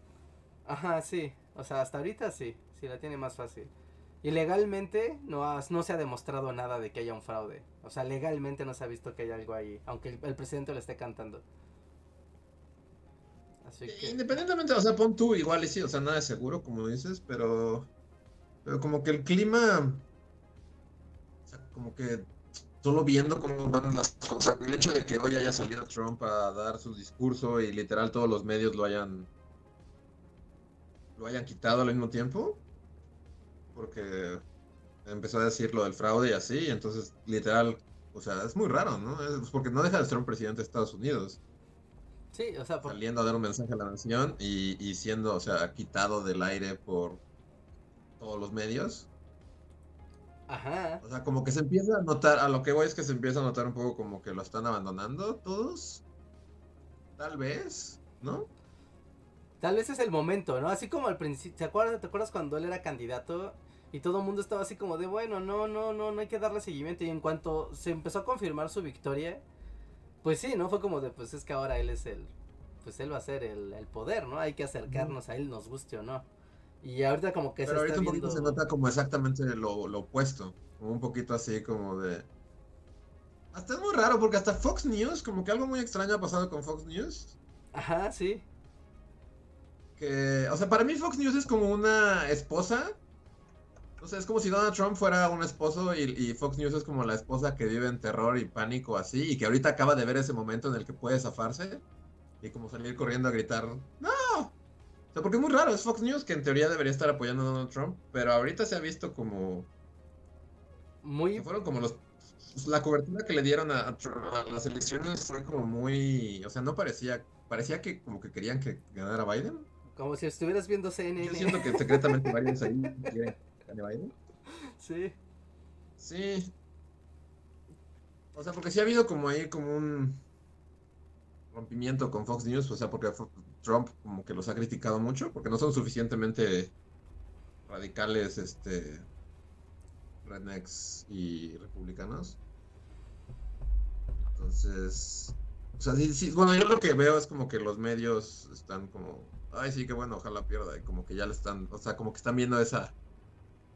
ajá, sí, o sea, hasta ahorita sí, sí la tiene más fácil. Y legalmente no, ha- no se ha demostrado nada de que haya un fraude. O sea, legalmente no se ha visto que haya algo ahí, aunque el, el presidente lo esté cantando. Así que... Independientemente, o sea, pon tú igual y sí, o sea, nada es seguro, como dices, pero, pero como que el clima, o sea, como que solo viendo cómo van las cosas, el hecho de que hoy haya salido Trump a dar su discurso y literal todos los medios lo hayan lo hayan quitado al mismo tiempo. Porque empezó a decir lo del fraude y así, y entonces literal, o sea, es muy raro, ¿no? Es porque no deja de ser un presidente de Estados Unidos. Sí, o sea, por... Saliendo a dar un mensaje a la nación y, y siendo, o sea, quitado del aire por todos los medios. Ajá. O sea, como que se empieza a notar, a lo que voy es que se empieza a notar un poco como que lo están abandonando todos. Tal vez, ¿no? Tal vez es el momento, ¿no? Así como al principio, ¿te acuerdas, ¿te acuerdas cuando él era candidato? Y todo el mundo estaba así como de, bueno, no, no, no, no hay que darle seguimiento. Y en cuanto se empezó a confirmar su victoria, pues sí, ¿no? Fue como de, pues es que ahora él es el, pues él va a ser el, el poder, ¿no? Hay que acercarnos a él, nos guste o no. Y ahorita como que Pero se está ahorita un poquito viendo... se nota como exactamente lo, lo opuesto. Como un poquito así como de... Hasta es muy raro porque hasta Fox News, como que algo muy extraño ha pasado con Fox News. Ajá, sí. Que, o sea, para mí Fox News es como una esposa. O sea, es como si Donald Trump fuera un esposo y, y Fox News es como la esposa que vive en terror y pánico así y que ahorita acaba de ver ese momento en el que puede zafarse y como salir corriendo a gritar, ¡No! O sea, porque es muy raro, es Fox News que en teoría debería estar apoyando a Donald Trump, pero ahorita se ha visto como... Muy... fueron como los... La cobertura que le dieron a, a Trump- a las elecciones fue como muy... O sea, no parecía... Parecía que como que querían que ganara Biden. Como si estuvieras viendo CNN. Yo siento que secretamente varios ahí que gane Biden. Sí. Sí. O sea, porque sí ha habido como ahí como un rompimiento con Fox News, o sea, porque Trump como que los ha criticado mucho, porque no son suficientemente radicales, este, rednecks y republicanos. Entonces, o sea, sí, sí, bueno, yo lo que veo es como que los medios están como, ay, sí, qué bueno, ojalá pierda, y como que ya le están, o sea, como que están viendo esa,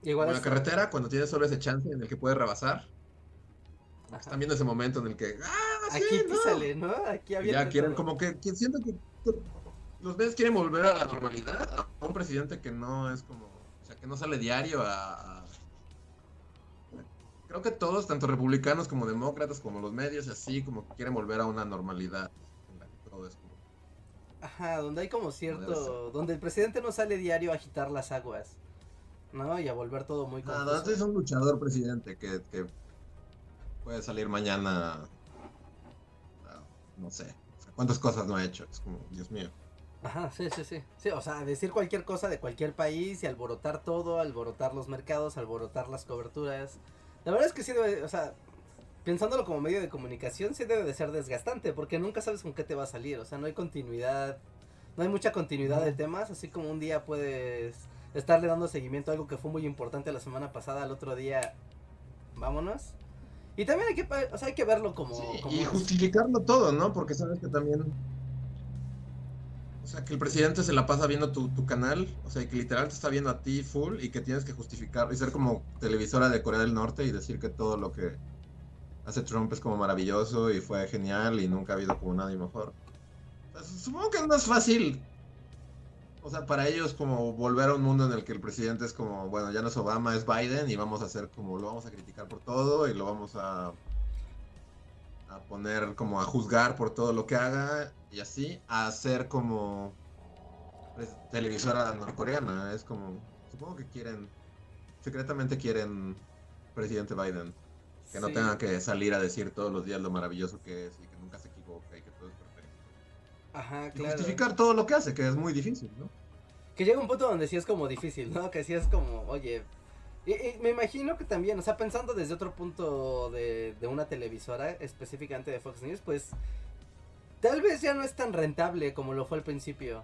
Igual como la carretera, cuando tienes solo ese chance en el que puedes rebasar, Ajá. están viendo ese momento en el que, ah, sí, Aquí no. písale, ¿no? Aquí avienta ya quieren, todo. como que, que siento que los medios quieren volver a la normalidad, a un presidente que no es como, o sea, que no sale diario a... Creo que todos, tanto republicanos como demócratas, como los medios, así, como que quieren volver a una normalidad. en la que todo es como- Ajá, donde hay como cierto... Donde el presidente no sale diario a agitar las aguas. ¿No? Y a volver todo muy Nada, confuso. este es un luchador presidente que, que puede salir mañana. No sé. o sea, ¿Cuántas cosas no ha hecho? Es como, Dios mío. Ajá, sí, sí, sí. Sí, o sea, decir cualquier cosa de cualquier país y alborotar todo, alborotar los mercados, alborotar las coberturas. La verdad es que sí debe, o sea, pensándolo como medio de comunicación, sí debe de ser desgastante, porque nunca sabes con qué te va a salir, o sea, no hay continuidad, no hay mucha continuidad de temas, así como un día puedes estarle dando seguimiento a algo que fue muy importante la semana pasada, al otro día, vámonos. Y también hay que, o sea, hay que verlo como... Sí, como y justificarlo todo, ¿no? Porque sabes que también. O sea, que el presidente se la pasa viendo tu, tu canal. O sea, que literal te está viendo a ti full y que tienes que justificar y ser como televisora de Corea del Norte y decir que todo lo que hace Trump es como maravilloso y fue genial y nunca ha habido como nadie mejor. O sea, supongo que no es fácil. O sea, para ellos como volver a un mundo en el que el presidente es como, bueno, ya no es Obama, es Biden y vamos a hacer como, lo vamos a criticar por todo y lo vamos a a poner como a juzgar por todo lo que haga y así, a hacer como pues, televisora norcoreana. Es como, supongo que quieren, secretamente quieren presidente Biden, que no Sí. tenga que salir a decir todos los días lo maravilloso que es y Ajá, claro. justificar todo lo que hace, que es muy difícil, ¿no? Que llega un punto donde sí es como difícil, ¿no? Que sí es como, oye. Y, y me imagino que también, o sea, pensando desde otro punto de, de una televisora, específicamente de Fox News, pues tal vez ya no es tan rentable como lo fue al principio.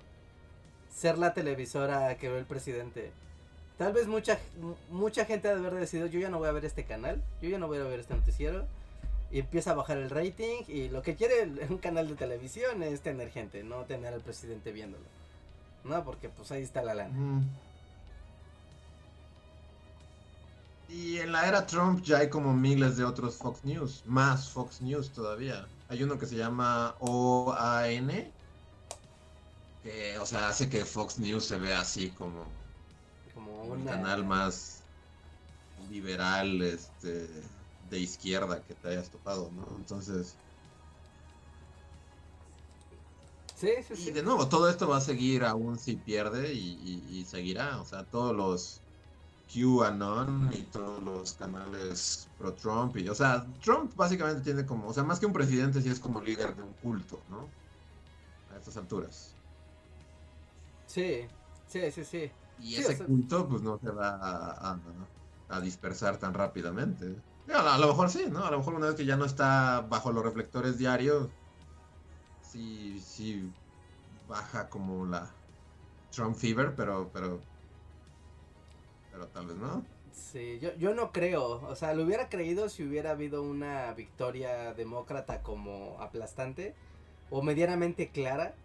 Ser la televisora que ve el presidente. Tal vez mucha, mucha gente ha de haber decidido, yo ya no voy a ver este canal, yo ya no voy a ver este noticiero. Y empieza a bajar el rating y lo que quiere un canal de televisión es tener gente, no tener al presidente viéndolo. No, porque pues ahí está la lana. Y en la era Trump ya hay como miles de otros Fox News, más Fox News todavía. Hay uno que se llama OAN, que, o sea, hace que Fox News se vea así como Como un canal más liberal, este, de izquierda que te hayas topado, ¿no? Entonces, Sí, sí, sí. Y de nuevo, todo esto va a seguir aún si pierde y, y- y seguirá. O sea, todos los QAnon y todos los canales pro Trump. Y, o sea, Trump básicamente tiene como, o sea, más que un presidente, sí es como líder de un culto, ¿no? A estas alturas. Sí, sí, sí, sí. Y Sí, ese o sea- culto, pues no se va a, a- a dispersar tan rápidamente. A, lo- a lo mejor sí, ¿no? A lo mejor una vez que ya no está bajo los reflectores diarios, sí, sí baja como la Trump fever, pero, pero, pero tal vez no. Sí, yo, yo no creo, o sea, lo hubiera creído si hubiera habido una victoria demócrata como aplastante o medianamente clara,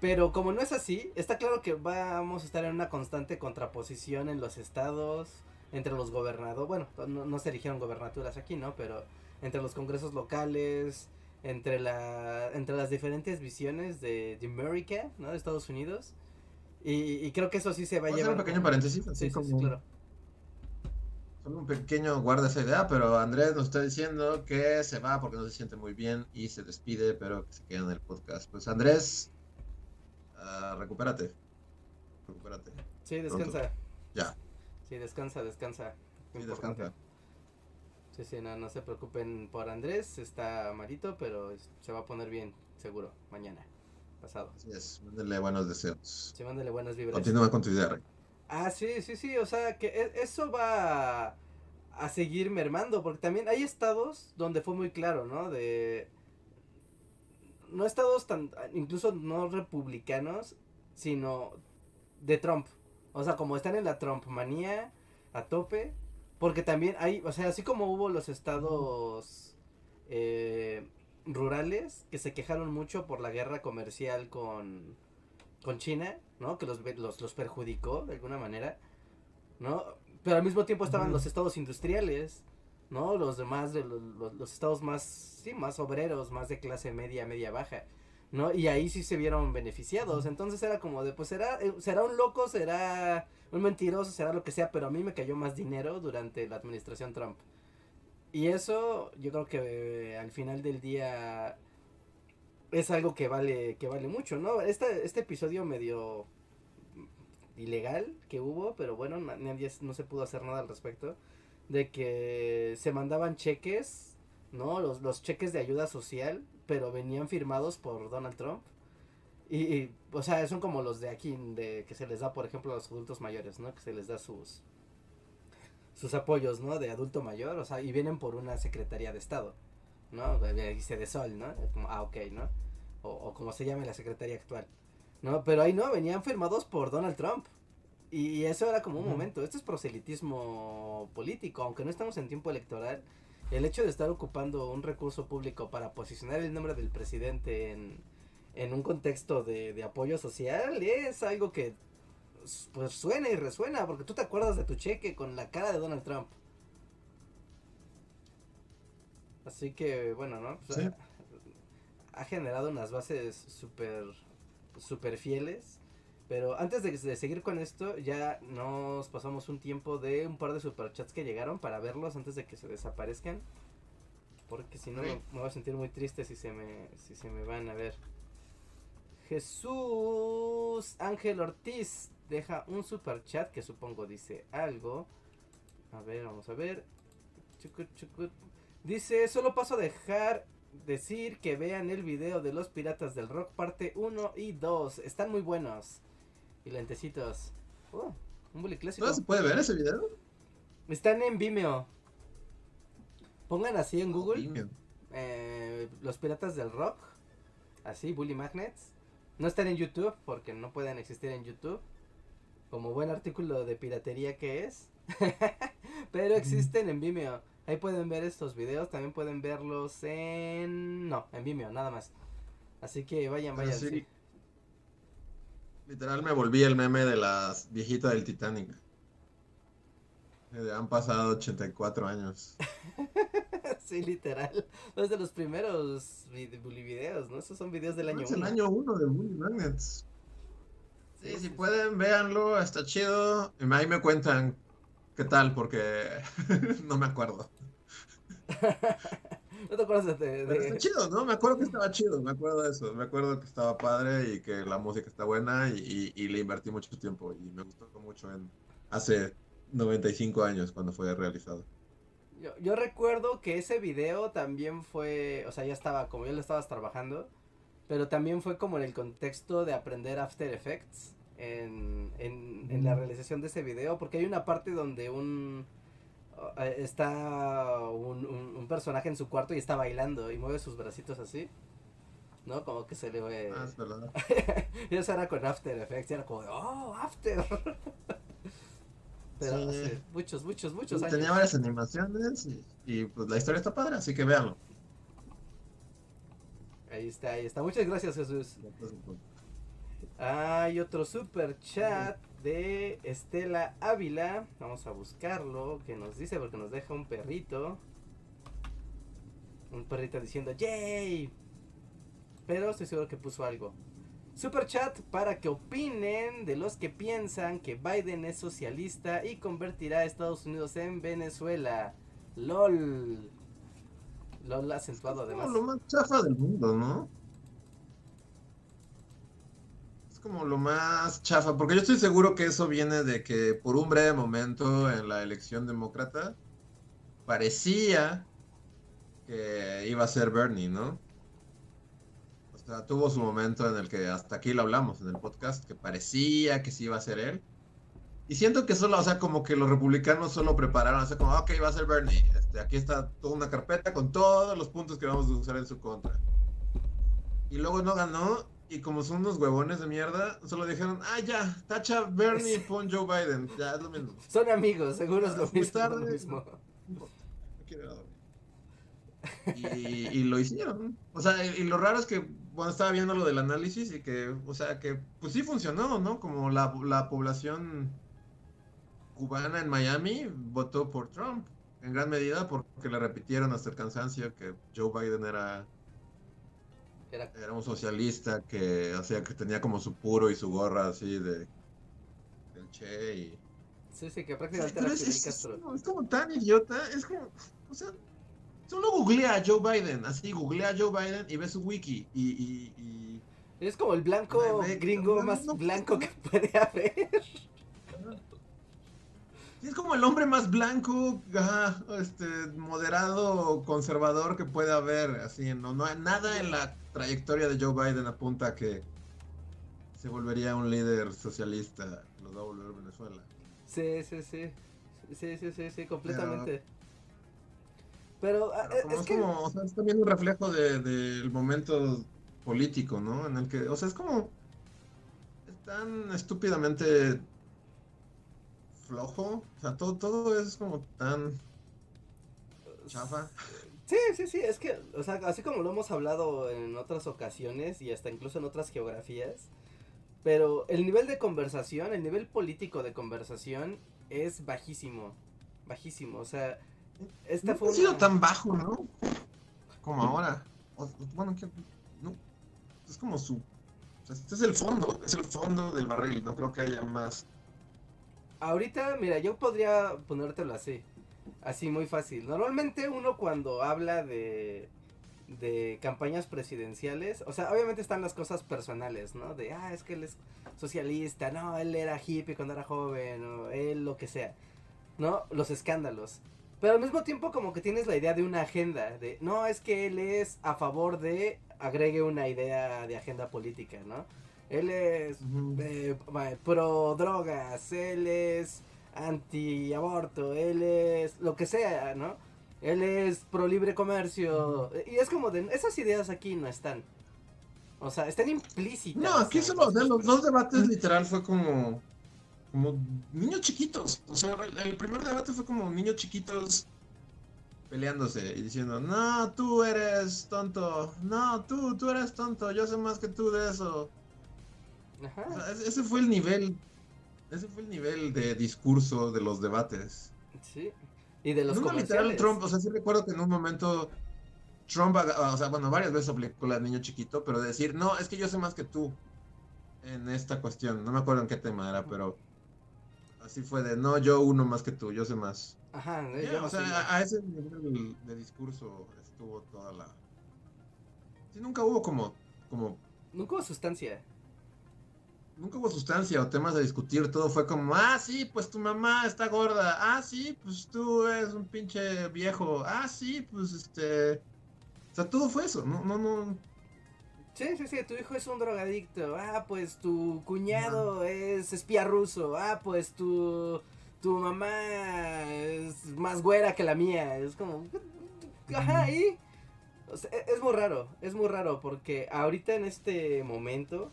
pero como no es así, está claro que vamos a estar en una constante contraposición en los estados, entre los gobernadores, bueno, no, no se eligieron gobernaturas aquí, ¿no? Pero entre los congresos locales, entre la entre las diferentes visiones de, de América, ¿no? De Estados Unidos. Y, y creo que eso sí se va a hacer llevar. un pequeño como- paréntesis, así Sí, sí, sí, como claro. solo un pequeño guarda esa idea, pero Andrés nos está diciendo que se va porque no se siente muy bien y se despide, pero que se queda en el podcast. Pues Andrés, ah, recupérate. Recupérate. Sí, descansa. Ya. Sí, descansa, descansa. Sí, Importante. descansa. Sí, sí, no, no se preocupen por Andrés, está malito, pero se va a poner bien, seguro, mañana, pasado. Así es, mándenle buenos deseos. Sí, mándale buenas vibras. Continúa con tu idea. Ah, sí, sí, sí, o sea, que e- eso va a, a seguir mermando, porque también hay estados donde fue muy claro, ¿no? De... No estados tan, incluso no republicanos, sino de Trump. O sea, como están en la Trump manía a tope, porque también hay, o sea, así como hubo los estados eh, rurales que se quejaron mucho por la guerra comercial con, con China, ¿no? Que los, los, los perjudicó de alguna manera, ¿no? Pero al mismo tiempo estaban los estados industriales, ¿no? Los demás, de los, los- los estados más, sí, más obreros, más de clase media, media baja, ¿no? Y ahí sí se vieron beneficiados. Entonces era como de, pues será, eh, será un loco, será un mentiroso, será lo que sea, pero a mí me cayó más dinero durante la administración Trump. Y eso yo creo que eh, al final del día es algo que vale que vale mucho, ¿no? Este, este episodio medio ilegal que hubo, pero bueno, na- nadie no se pudo hacer nada al respecto de que se mandaban cheques, ¿no? Los, los cheques de ayuda social, pero venían firmados por Donald Trump. Y, y, o sea, son como los de aquí, de que se les da, por ejemplo, a los adultos mayores, ¿no? Que se les da sus sus apoyos, ¿no? De adulto mayor, o sea, y vienen por una secretaría de Estado, ¿no? Dice de Sol, ¿no? Como, ah, ok, ¿no? O, o como se llame la secretaría actual, ¿no? Pero ahí no, venían firmados por Donald Trump. Y, eso era como un momento, esto es proselitismo político, aunque no estamos en tiempo electoral, el hecho de estar ocupando un recurso público para posicionar el nombre del presidente en, en un contexto de, de apoyo social es algo que pues suena y resuena, porque tú te acuerdas de tu cheque con la cara de Donald Trump. Así que, bueno, ¿no? Pues, Sí. ha, ha generado unas bases súper, súper fieles. Pero antes de, de seguir con esto, ya nos pasamos un tiempo de un par de superchats que llegaron para verlos antes de que se desaparezcan. Porque si no, Sí. me, me voy a sentir muy triste si se me, si se me van a ver. Jesús Ángel Ortiz deja un super chat que supongo dice algo. A ver, vamos a ver. Chucut, chucut. Dice, solo paso a dejar decir que vean el video de los Piratas del Rock parte 1 y 2. Están muy buenos. Y lentecitos. Oh, un bully clásico. ¿Todavía se puede ver ese video? Están en Vimeo. Pongan así en Google Vimeo. eh, los piratas del rock, así, Bully Magnets. No están en YouTube porque no pueden existir en YouTube, como buen artículo de piratería que es. Pero existen en Vimeo. Ahí pueden ver estos videos, también pueden verlos en... No, en Vimeo, nada más. Así que vayan, vayan. sí. Literal me volví el meme de las viejitas del Titanic. Han pasado 84 años. Sí, literal. Los de los primeros Bully videos, ¿no? Esos son videos del año es el uno. año 1 de Bully Magnets. Sí, Sí, si sí, pueden, véanlo, está chido. Y Ahí me cuentan qué tal, porque no me acuerdo. ¿No te acuerdas de, Pero está chido, ¿no? Me acuerdo que estaba chido, me acuerdo de eso. Me acuerdo que estaba padre y que la música está buena y, y- y le invertí mucho tiempo y me gustó mucho en hace 95 años cuando fue realizado. Yo, yo recuerdo que ese video también fue, o sea, ya estaba, como ya lo estabas trabajando, pero también fue como en el contexto de aprender After Effects en, en, en la realización de ese video, porque hay una parte donde un está un, un, un personaje en su cuarto y está bailando y mueve sus bracitos así, ¿no? Como que se le ve... Ah, es verdad. y eso era con After Effects, era como oh, After. Pero Sí. hace muchos, muchos, muchos años. Tenía varias animaciones y, y, pues la historia está padre, así que véanlo. Ahí está, ahí está. Muchas gracias, Jesús. Hay otro super chat de Estela Ávila. Vamos a buscarlo. Que nos dice porque nos deja un perrito. Un perrito diciendo ¡Yay! Pero estoy seguro que puso algo. Super chat para que opinen de los que piensan que Biden es socialista y convertirá a Estados Unidos en Venezuela. LOL. LOL acentuado además. como lo más chafa del mundo, ¿no? Es como lo más chafa, porque yo estoy seguro que eso viene de que por un breve momento en la elección demócrata parecía que iba a ser Bernie, ¿no? O sea, tuvo su momento en el que hasta aquí lo hablamos en el podcast, que parecía que sí iba a ser él. Y siento que solo, o sea, como que los republicanos solo prepararon, o sea, como, ok, va a ser Bernie. Este, aquí está toda una carpeta con todos los puntos que vamos a usar en su contra. Y luego no ganó, y como son unos huevones de mierda, solo dijeron, ah, ya, tacha Bernie y pon Joe Biden. Ya, es lo mismo. Son amigos, seguro es lo Ah, muy mismo. tarde. lo mismo. No. Y, y lo hicieron. O sea, y, y lo raro es que, bueno, estaba viendo lo del análisis y que, o sea, que pues sí funcionó, ¿no? Como la, la población cubana en Miami votó por Trump, en gran medida porque le repitieron hasta el cansancio que Joe Biden era, Era- era un socialista, que, o sea, que tenía como su puro y su gorra así de del Che y... sí, sí, que prácticamente era es, Fidel es- Castro. es como tan idiota, es como, o sea, solo googlea a Joe Biden, así googlea a Joe Biden y ve su wiki y, y, y- Es como el blanco Me- me- gringo no, más no, blanco que puede haber. Es como el hombre más blanco, ajá, este, moderado, conservador que puede haber, así, no, no hay nada en la trayectoria de Joe Biden apunta a que se volvería un líder socialista, lo va a volver Venezuela. Sí, sí, sí. Sí, sí, sí, sí, completamente. Pero, ah, Pero eh, como es es que como, o sea, es también un reflejo de- del momento político, ¿no? En el que, o sea, es como, es tan estúpidamente flojo, o sea, todo, todo es como tan chafa. Sí, sí, sí, es que, o sea, así como lo hemos hablado en otras ocasiones y hasta incluso en otras geografías, pero el nivel de conversación, el nivel político de conversación es bajísimo, bajísimo, o sea, esta No fue ha sido una- tan bajo, ¿no? Como ahora. O- bueno, que, no, es como su, o sea, este es el fondo, es el fondo del barril, no creo que haya más. Ahorita, mira, yo podría ponértelo así. Así muy fácil. Normalmente uno cuando habla de de campañas presidenciales, o sea, obviamente están las cosas personales, ¿no? De, ah, es que él es socialista, no, él era hippie cuando era joven, o él lo que sea, ¿no? Los escándalos. Pero al mismo tiempo como que tienes la idea de una agenda, de, no, es que él es a favor de, agregue una idea de agenda política, ¿no? Él es eh, va- pro drogas, él es anti aborto, él es lo que sea, ¿no? Él es pro libre comercio. Y es como de, esas ideas aquí no están. O sea, están implícitas. No, aquí solo, sea, los dos debates literal fue como, como niños chiquitos. O sea, el primer debate fue como niños chiquitos peleándose y diciendo, no, tú eres tonto, no, tú, tú eres tonto, yo sé más que tú de eso. O Ajá. sea, ese- fue el nivel, ese fue el nivel de discurso de los debates. Sí. Y de los no, literal. Trump, o sea, sí recuerdo que en un momento Trump, o sea, bueno, varias veces aplicó la de niño chiquito, pero de decir, no, es que yo sé más que tú en esta cuestión. No me acuerdo en qué tema era, pero así fue de, no, yo uno más que tú, yo sé más. Ajá, Ya, yo no o sea, sé. a, a ese nivel de discurso estuvo toda la. Sí, nunca hubo como, como, Nunca hubo sustancia. Nunca hubo sustancia o temas a discutir. Todo fue como, ah, sí, pues tu mamá está gorda. Ah, sí, pues tú eres un pinche viejo. Ah, sí, pues este. O sea, todo fue eso. No, no, no. Sí, sí, sí, tu hijo es un drogadicto. Ah, pues tu cuñado es espía ruso. Ah, pues tu, tu mamá es más güera que la mía. Es como... Ajá, y... o sea, e- es muy raro, es muy raro porque ahorita en este momento,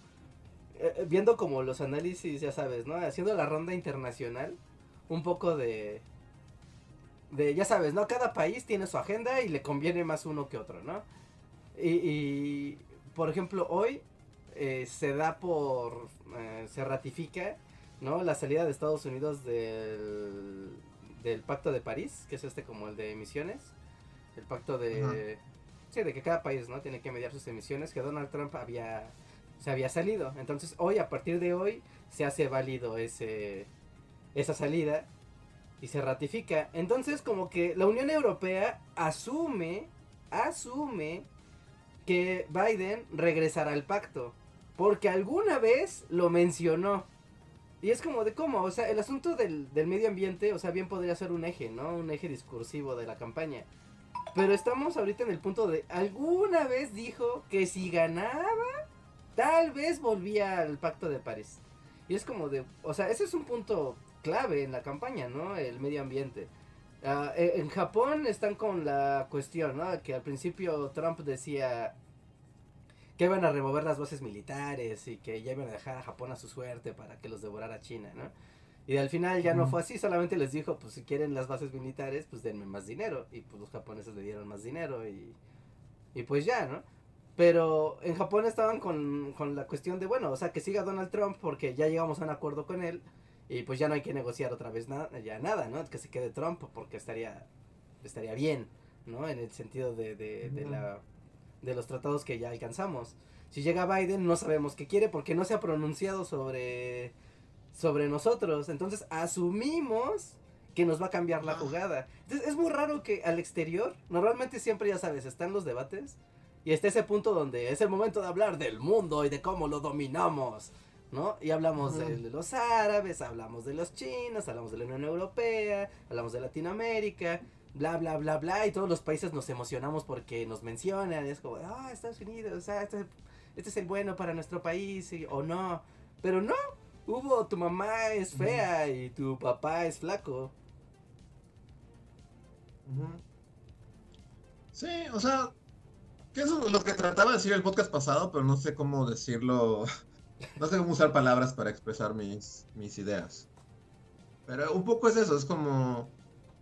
eh, eh, viendo como los análisis, ya sabes, ¿no? Haciendo la ronda internacional, un poco de... De, ya sabes, ¿no? Cada país tiene su agenda y le conviene más uno que otro, ¿no? Y, y, por ejemplo, hoy eh, se da por, eh, se ratifica, ¿no? La salida de Estados Unidos del, del Pacto de París, que es este como el de emisiones. El pacto de... Sí, de que cada país, ¿no? Tiene que mediar sus emisiones, que Donald Trump había, se había salido. Entonces, hoy, a partir de hoy, se hace válido ese, esa salida y se ratifica. Entonces, como que la Unión Europea asume, asume que Biden regresará al pacto. Porque alguna vez lo mencionó. Y es como de cómo, o sea, el asunto del, del medio ambiente, o sea, bien podría ser un eje, ¿no? Un eje discursivo de la campaña. Pero estamos ahorita en el punto de, alguna vez dijo que si ganaba, tal vez volvía al pacto de París. Y es como de, o sea, ese es un punto clave en la campaña, ¿no? El medio ambiente. E- en Japón están con la cuestión, ¿no? Que al principio Trump decía que iban a remover las bases militares y que ya iban a dejar a Japón a su suerte para que los devorara China, ¿no? Y al final ya no fue así, solamente les dijo, pues si quieren las bases militares, pues denme más dinero. Y pues los japoneses le dieron más dinero y, y pues ya, ¿no? Pero en Japón estaban con, con la cuestión de, bueno, o sea, que siga Donald Trump porque ya llegamos a un acuerdo con él y pues ya no hay que negociar otra vez nada, ya nada, ¿no? Que se quede Trump porque estaría, estaría bien, ¿no? En el sentido de, de, de la, de los tratados que ya alcanzamos. Si llega Biden no sabemos qué quiere porque no se ha pronunciado sobre, sobre nosotros. Entonces asumimos que nos va a cambiar la Ah. jugada. Entonces es muy raro que al exterior, normalmente siempre ya sabes, están los debates y está ese punto donde es el momento de hablar del mundo y de cómo lo dominamos. ¿No? Y hablamos de, de los árabes, hablamos de los chinos, hablamos de la Unión Europea, hablamos de Latinoamérica, bla, bla, bla, bla, y todos los países nos emocionamos porque nos mencionan, es como, ah, Estados Unidos, ah, este, este es el bueno para nuestro país, y- o no, pero no, hubo, tu mamá es fea y tu papá es flaco. Sí, o sea, que eso es lo que trataba de decir el podcast pasado, pero no sé cómo decirlo, no sé cómo usar palabras para expresar mis, mis ideas. Pero un poco es eso, es como,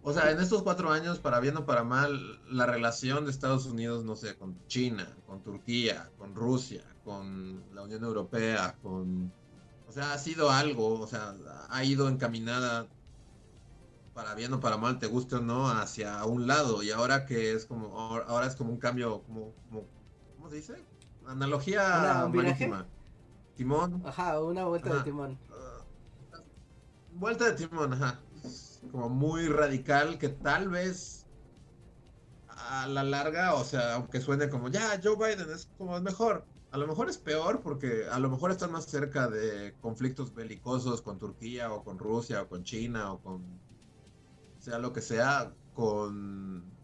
o sea, en estos cuatro años, para bien o para mal, la relación de Estados Unidos, no sé, con China, con Turquía, con Rusia, con la Unión Europea, con... O sea, ha sido algo, o sea, ha ido encaminada para bien o para mal, te guste o no, hacia un lado. Y ahora que es como, ahora es como un cambio, como, como ¿cómo se dice? Analogía marítima. Timón. Ajá, una vuelta de timón. ah, vuelta de timón, ajá. Como muy radical que tal vez a la larga, o sea, aunque suene como, ya, Joe Biden es como es mejor. A lo mejor es peor porque a lo mejor están más cerca de conflictos belicosos con Turquía o con Rusia o con China o con sea lo que sea, con,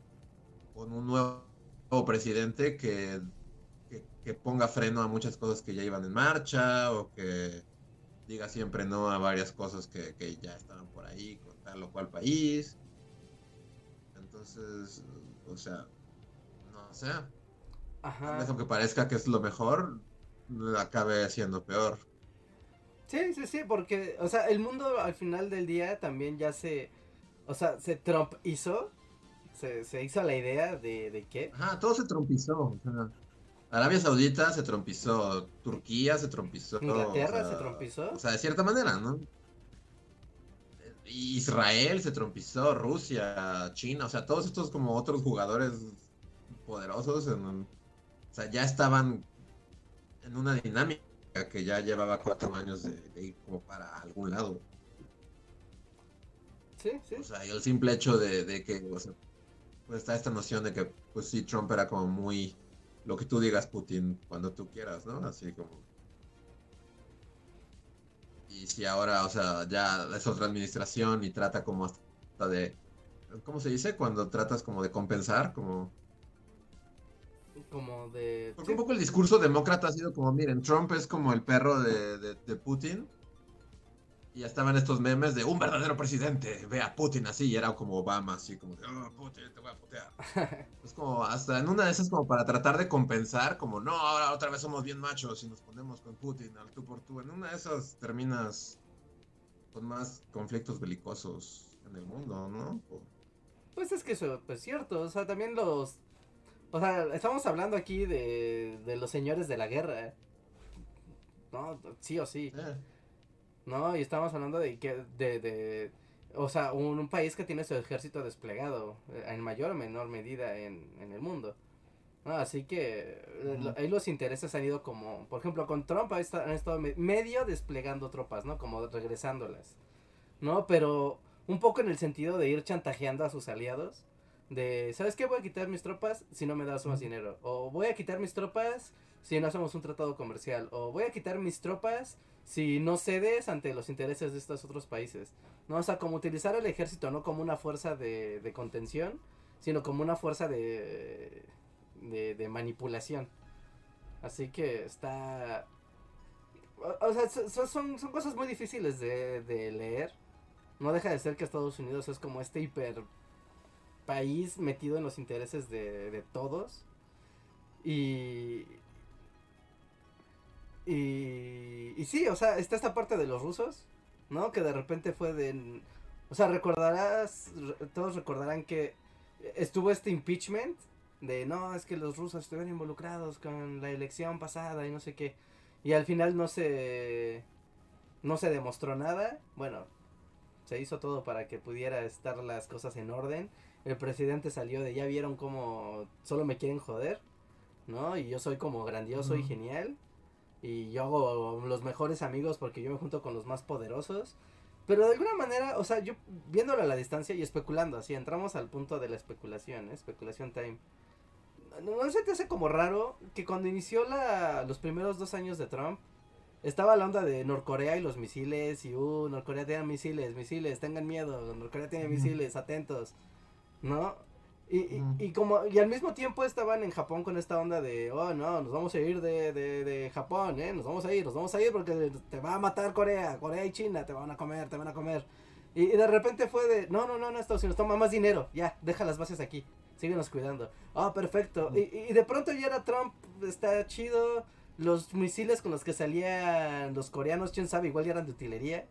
con un nuevo, nuevo presidente que, que, que ponga freno a muchas cosas que ya iban en marcha o que diga siempre no a varias cosas que, que ya estaban por ahí con tal o cual país. Entonces, o sea, no sé. Ajá. aunque parezca que es lo mejor, acabe siendo peor. Sí, sí, sí, porque, o sea, el mundo al final del día también ya se, o sea, se Trump hizo, se, se hizo la idea de, de qué. Ajá, todo se trompizó. o sea, Arabia Saudita se trompizó, Turquía se trompizó. Inglaterra o sea, se trompizó. O sea, de cierta manera, ¿no? Israel se trompizó, Rusia, China, o sea, todos estos como otros jugadores poderosos, en un- o sea, ya estaban en una dinámica que ya llevaba cuatro años de, de ir como para algún lado. Sí, sí. O sea, y el simple hecho de, de que, o sea, pues está esta noción de que, pues sí, Trump era como muy lo que tú digas, Putin, cuando tú quieras, ¿no? Así como. Y si ahora, o sea, ya es otra administración y trata como hasta de. ¿Cómo se dice? Cuando tratas como de compensar, como. Como de. Porque un poco el discurso demócrata ha sido como, miren, Trump es como el perro de, de, de Putin y ya estaban estos memes de un verdadero presidente, ve a Putin así, y era como Obama, así como, oh, Putin, te voy a putear. es como, hasta en una de esas como para tratar de compensar, como, no, ahora otra vez somos bien machos y nos ponemos con Putin al tú por tú. En una de esas terminas con más conflictos belicosos en el mundo, ¿no? Pues es que eso es pues, cierto, o sea, también los... O sea, estamos hablando aquí de, de los señores de la guerra. ¿No? Sí o sí. Eh. ¿No? Y estamos hablando de que, de, de o sea, un, país que tiene su ejército desplegado eh, en mayor o menor medida en, en el mundo. ¿no? Así que eh, ahí los intereses han ido como, por ejemplo, con Trump han estado medio desplegando tropas, ¿no? Como regresándolas, ¿no? Pero un poco en el sentido de ir chantajeando a sus aliados. De, ¿sabes qué? Voy a quitar mis tropas si no me das más dinero. O voy a quitar mis tropas si no hacemos un tratado comercial. O voy a quitar mis tropas si no cedes ante los intereses de estos otros países. ¿no? O sea, como utilizar el ejército no como una fuerza de, de contención, sino como una fuerza de, de, manipulación. Así que está... O, sea, son, son cosas muy difíciles de, de leer. No deja de ser que Estados Unidos es como este hiper país metido en los intereses de, de todos. Y, y, y sí, o sea, está esta parte de los rusos, ¿no? Que de repente fue de... O sea, recordarás, todos recordarán que estuvo este impeachment de, no, es que los rusos estuvieron involucrados con la elección pasada y no sé qué. Y al final no se... No se demostró nada. Bueno, se hizo todo para que pudiera estar las cosas en orden. El presidente salió de, ya vieron cómo solo me quieren joder, ¿no? Y yo soy como grandioso y genial y yo hago los mejores amigos porque yo me junto con los más poderosos. Pero de alguna manera, o sea, yo viéndolo a la distancia y especulando, así entramos al punto de la especulación, ¿eh? especulación time. ¿No se te hace como raro que cuando inició la, los primeros dos años de Trump, estaba la onda de Norcorea y los misiles, y uh, Norcorea tiene misiles, misiles, tengan miedo, Norcorea tiene misiles, atentos, ¿no? Y, y, como, y al mismo tiempo estaban en Japón con esta onda de, oh no, nos vamos a ir de, de, de Japón, eh, nos vamos a ir, nos vamos a ir porque te va a matar Corea, Corea y China, te van a comer, te van a comer. Y, de repente fue de, no, no, no, no, Estados Unidos, toma más dinero, ya, deja las bases aquí, síguenos cuidando. Ah, perfecto. Y, y de pronto ya era Trump, está chido, los misiles con los que salían los coreanos, quién sabe, igual ya eran de utilería,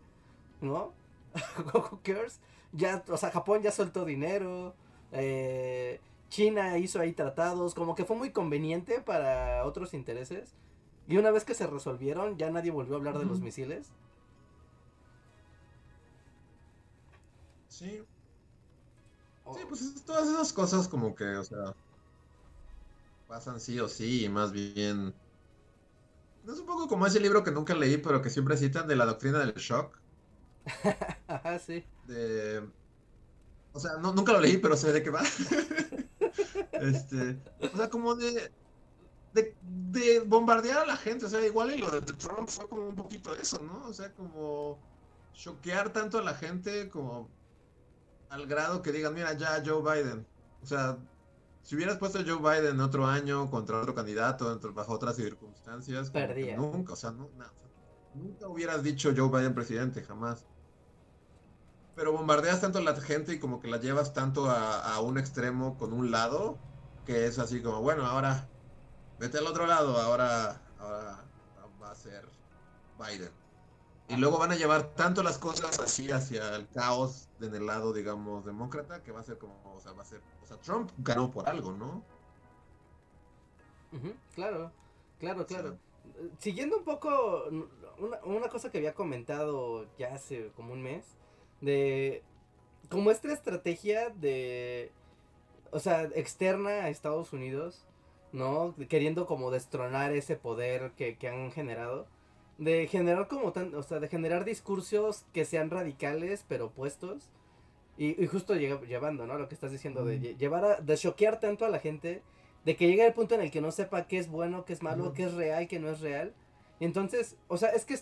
¿no? Who cares? Ya, o sea, Japón ya soltó dinero. Eh, China hizo ahí tratados, como que fue muy conveniente para otros intereses. Y una vez que se resolvieron, ya nadie volvió a hablar de los misiles. Sí. Sí, pues todas esas cosas como que, o sea, pasan sí o sí, y más bien... Es un poco como ese libro que nunca leí, pero que siempre citan de la doctrina del shock. Ajá, sí. De o sea, no, nunca lo leí, pero sé de qué va. este, o sea, como de, de, de, bombardear a la gente. O sea, igual y lo de Trump fue como un poquito eso, ¿no? O sea, como choquear tanto a la gente como al grado que digan, mira, ya Joe Biden. O sea, si hubieras puesto a Joe Biden otro año contra otro candidato, bajo otras circunstancias, Perdía. nunca, o sea, no, nunca hubieras dicho Joe Biden presidente, jamás pero bombardeas tanto a la gente y como que la llevas tanto a, un extremo con un lado, que es así como, bueno, ahora vete al otro lado, ahora, ahora va a ser Biden. Y luego van a llevar tanto las cosas así hacia el caos en el lado, digamos, demócrata, que va a ser como, o sea, va a ser, o sea, Trump ganó por algo, ¿no? claro, claro, claro. Siguiendo un poco una, una cosa que había comentado ya hace como un mes, de como esta estrategia de o sea, externa a Estados Unidos, ¿no? Queriendo como destronar ese poder que, que han generado. De generar como tan, o sea, de generar discursos que sean radicales pero opuestos. Y, y justo lle- llevando, ¿no? Lo que estás diciendo, de lle- llevar a, de choquear tanto a la gente, de que llegue el punto en el que no sepa qué es bueno, qué es malo, Ujú. qué es real, qué no es real. Y entonces, o sea, es que,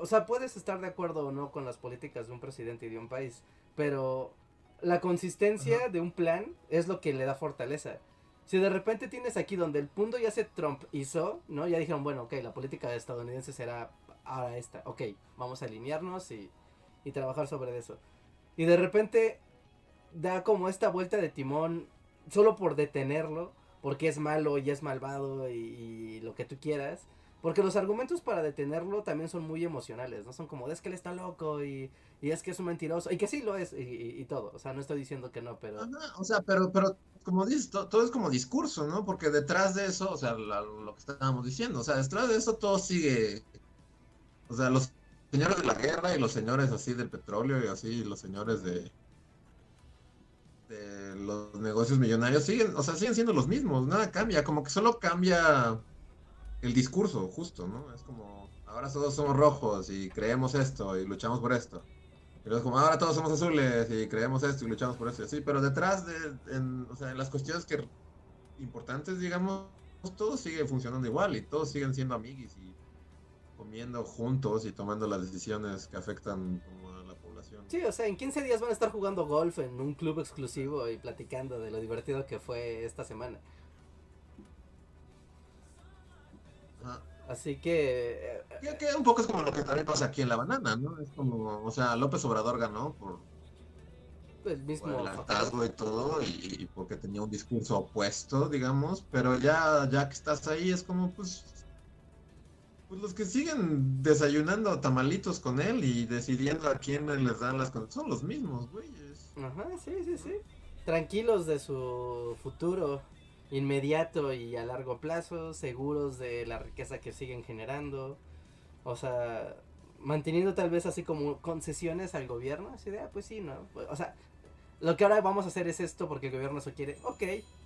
o sea, puedes estar de acuerdo o no con las políticas de un presidente y de un país, pero la consistencia Ajá. de un plan es lo que le da fortaleza. Si de repente tienes aquí donde el punto ya se Trump hizo, ¿no? Ya dijeron, bueno, ok, la política estadounidense será ahora esta, ok, vamos a alinearnos y, y trabajar sobre eso. Y de repente da como esta vuelta de timón solo por detenerlo, porque es malo y es malvado y, y lo que tú quieras. Porque los argumentos para detenerlo también son muy emocionales, ¿no? Son como, es que él está loco y, y es que es un mentiroso. Y que sí lo es y, y- todo. O sea, no estoy diciendo que no, pero... Ajá, o sea, pero, pero como dices, to- todo es como discurso, ¿no? Porque detrás de eso, o sea, lo que estábamos diciendo, o sea, detrás de eso todo sigue, o sea, los señores de la guerra y los señores así del petróleo y así, los señores de, de los negocios millonarios siguen, o sea, siguen siendo los mismos, nada cambia, como que solo cambia el discurso, justo, ¿no? Es como, ahora todos somos rojos y creemos esto y luchamos por esto. Pero es como, ahora todos somos azules y creemos esto y luchamos por esto. Sí, pero detrás de, en, o sea, en las cuestiones que importantes, digamos, todo sigue funcionando igual y todos siguen siendo amiguis y comiendo juntos y tomando las decisiones que afectan como a la población. Sí, o sea, en 15 días van a estar jugando golf en un club exclusivo y platicando de lo divertido que fue esta semana. Ajá. Así que... eh, Que, que un poco es como lo que también pasa aquí en La Banana, ¿no? Es como, o sea, López Obrador ganó por, el por mismo... el hartazgo y todo y, y porque tenía un discurso opuesto, digamos, pero ya, ya que estás ahí es como, pues, pues los que siguen desayunando tamalitos con él y decidiendo a quién les dan las cosas son los mismos, güeyes. Ajá, sí, sí, sí. Tranquilos de su futuro inmediato y a largo plazo, seguros de la riqueza que siguen generando. O sea, manteniendo tal vez así como concesiones al gobierno, así de, ah, pues sí, ¿no? O sea, lo que ahora vamos a hacer es esto porque el gobierno eso quiere, ok,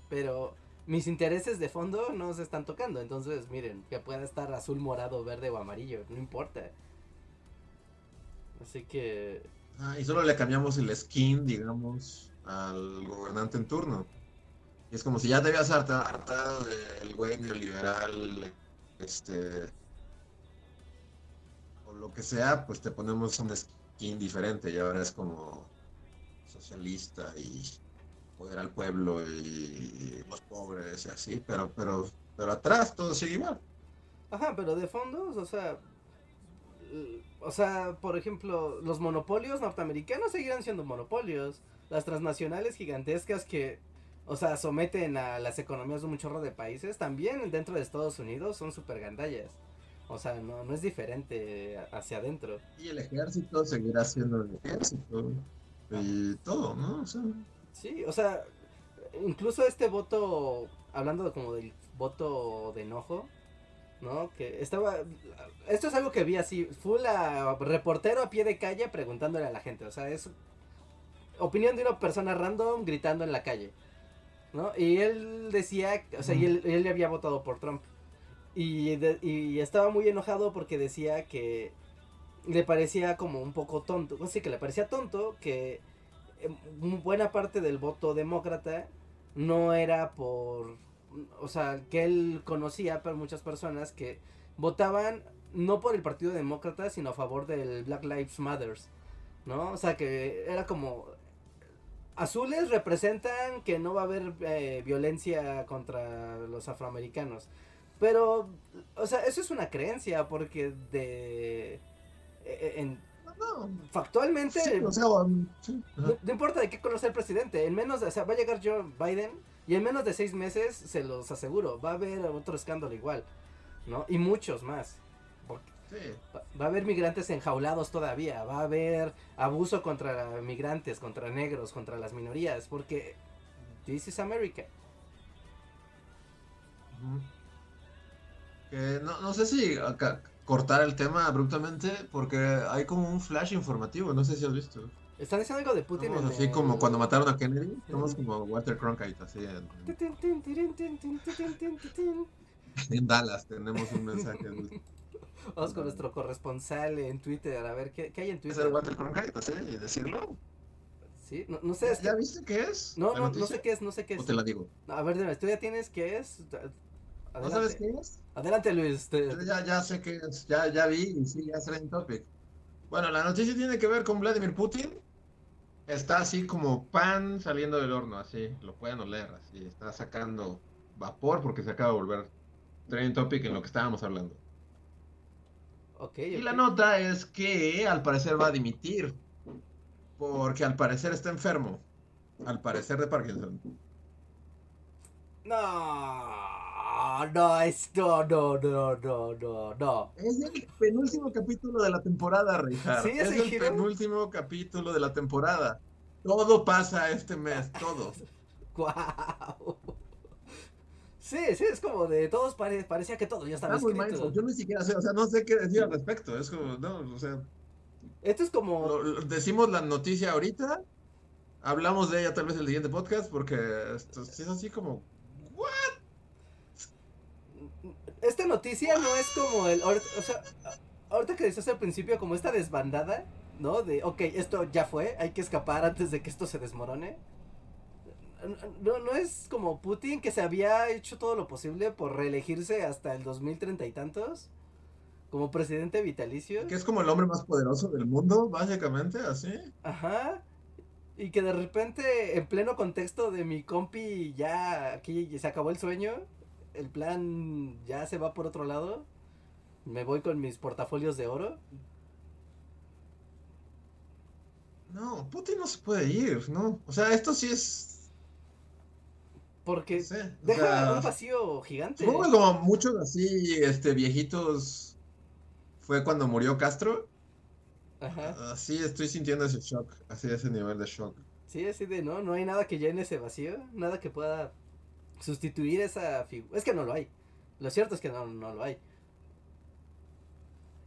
pero mis intereses de fondo no se están tocando, entonces miren, que pueda estar azul, morado, verde o amarillo, no importa. Así que Ah, y solo le cambiamos el skin, digamos, al gobernante en turno. Es como si ya te habías harta- hartado del güey neoliberal, este, o lo que sea, pues te ponemos un skin diferente y ahora es como socialista y poder al pueblo y los pobres y así, pero, pero, pero atrás todo sigue igual. Ajá, pero de fondos, o sea, o sea, por ejemplo, los monopolios norteamericanos seguirán siendo monopolios. Las transnacionales gigantescas que, o sea, someten a las economías de un chorro de países, también dentro de Estados Unidos son super gandallas. O sea, no, no es diferente hacia adentro. Y el ejército seguirá siendo el ejército y todo, ¿no? O sea, Sí, o sea, incluso este voto, hablando como del voto de enojo, ¿no? Que estaba, esto es algo que vi así, full a reportero a pie de calle preguntándole a la gente, o sea, es opinión de una persona random gritando en la calle, ¿no? Y él decía, o sea, y él, él había votado por Trump. Y, de- y estaba muy enojado porque decía que le parecía como un poco tonto, o sea, que le parecía tonto que mu- buena parte del voto demócrata no era por, o sea, que él conocía, pero muchas personas que votaban no por el Partido Demócrata, sino a favor del Black Lives Matters, ¿no? O sea, que era como, azules representan que no va a haber eh, violencia contra los afroamericanos, pero, o sea, eso es una creencia, porque de... eh, En, no, factualmente sí, o sea, um, sí, no, no importa de qué color sea el presidente, en menos de, o sea, va a llegar Joe Biden y en menos de seis meses, se los aseguro, va a haber otro escándalo igual, ¿no? Y muchos más. Sí. va, a haber migrantes enjaulados todavía, va a haber abuso contra migrantes, contra negros, contra las minorías, porque this is America. No, no sé si acá cortar el tema abruptamente porque hay como un flash informativo, no sé si has visto. Están diciendo algo de Putin en así el- como cuando mataron a Kennedy, somos como Walter Cronkite, así en Dallas tenemos un mensaje. Vamos con nuestro corresponsal en Twitter, a ver qué, qué hay en ¿Qué Twitter. ser Walter Cronkite, así, y decirlo? Sí, no, no sé. es que- ¿Ya viste qué es? No, no, no sé qué es, no sé qué ¿O es. te la digo? A ver, dime, ¿tú ya tienes qué es? ¿No sabes qué es? Adelante, Luis. te- Ya, ya sé qué es, ya, ya vi y sí, ya es trending topic. Bueno, la noticia tiene que ver con Vladimir Putin. Está así como pan saliendo del horno, así, lo pueden oler, así, está sacando vapor porque se acaba de volver trending topic en lo que estábamos hablando. Y la nota es que al parecer va a dimitir, porque al parecer está enfermo, al parecer de Parkinson. No, no, es, no, no, no, no, no, no. Es el penúltimo capítulo de la temporada, Richard. ¿Sí, es el penúltimo capítulo de la temporada. Todo pasa este mes, todo. Guau. Sí, sí, es como de todos pare- parecía que todo ya estaba Está escrito. Yo ni siquiera sé, o sea, no sé qué decir al respecto. Es como, no, o sea, Esto es como lo- lo- decimos la noticia ahorita, hablamos de ella tal vez en el siguiente podcast, porque esto es así como, esta noticia no es como el ahorita- o sea, ahorita que decías al principio como esta desbandada, ¿no? De, ok, esto ya fue, hay que escapar antes de que esto se desmorone. No, no es como Putin que se había hecho todo lo posible por reelegirse hasta el 2030 y tantos como presidente vitalicio. que es como el hombre más poderoso del mundo, básicamente, así. Ajá. Y que de repente, en pleno contexto de mi compi, ya aquí se acabó el sueño. El plan ya se va por otro lado. Me voy con mis portafolios de oro. No, Putin no se puede ir, ¿no? O sea, esto sí es, Porque deja sea, un vacío gigante. Supongo como muchos así, este, viejitos, fue cuando murió Castro. Ajá. Así estoy sintiendo ese shock, así ese nivel de shock. Sí, así de no, no hay nada que llene ese vacío. Nada que pueda sustituir esa figura. Es que no lo hay. Lo cierto es que no, no lo hay.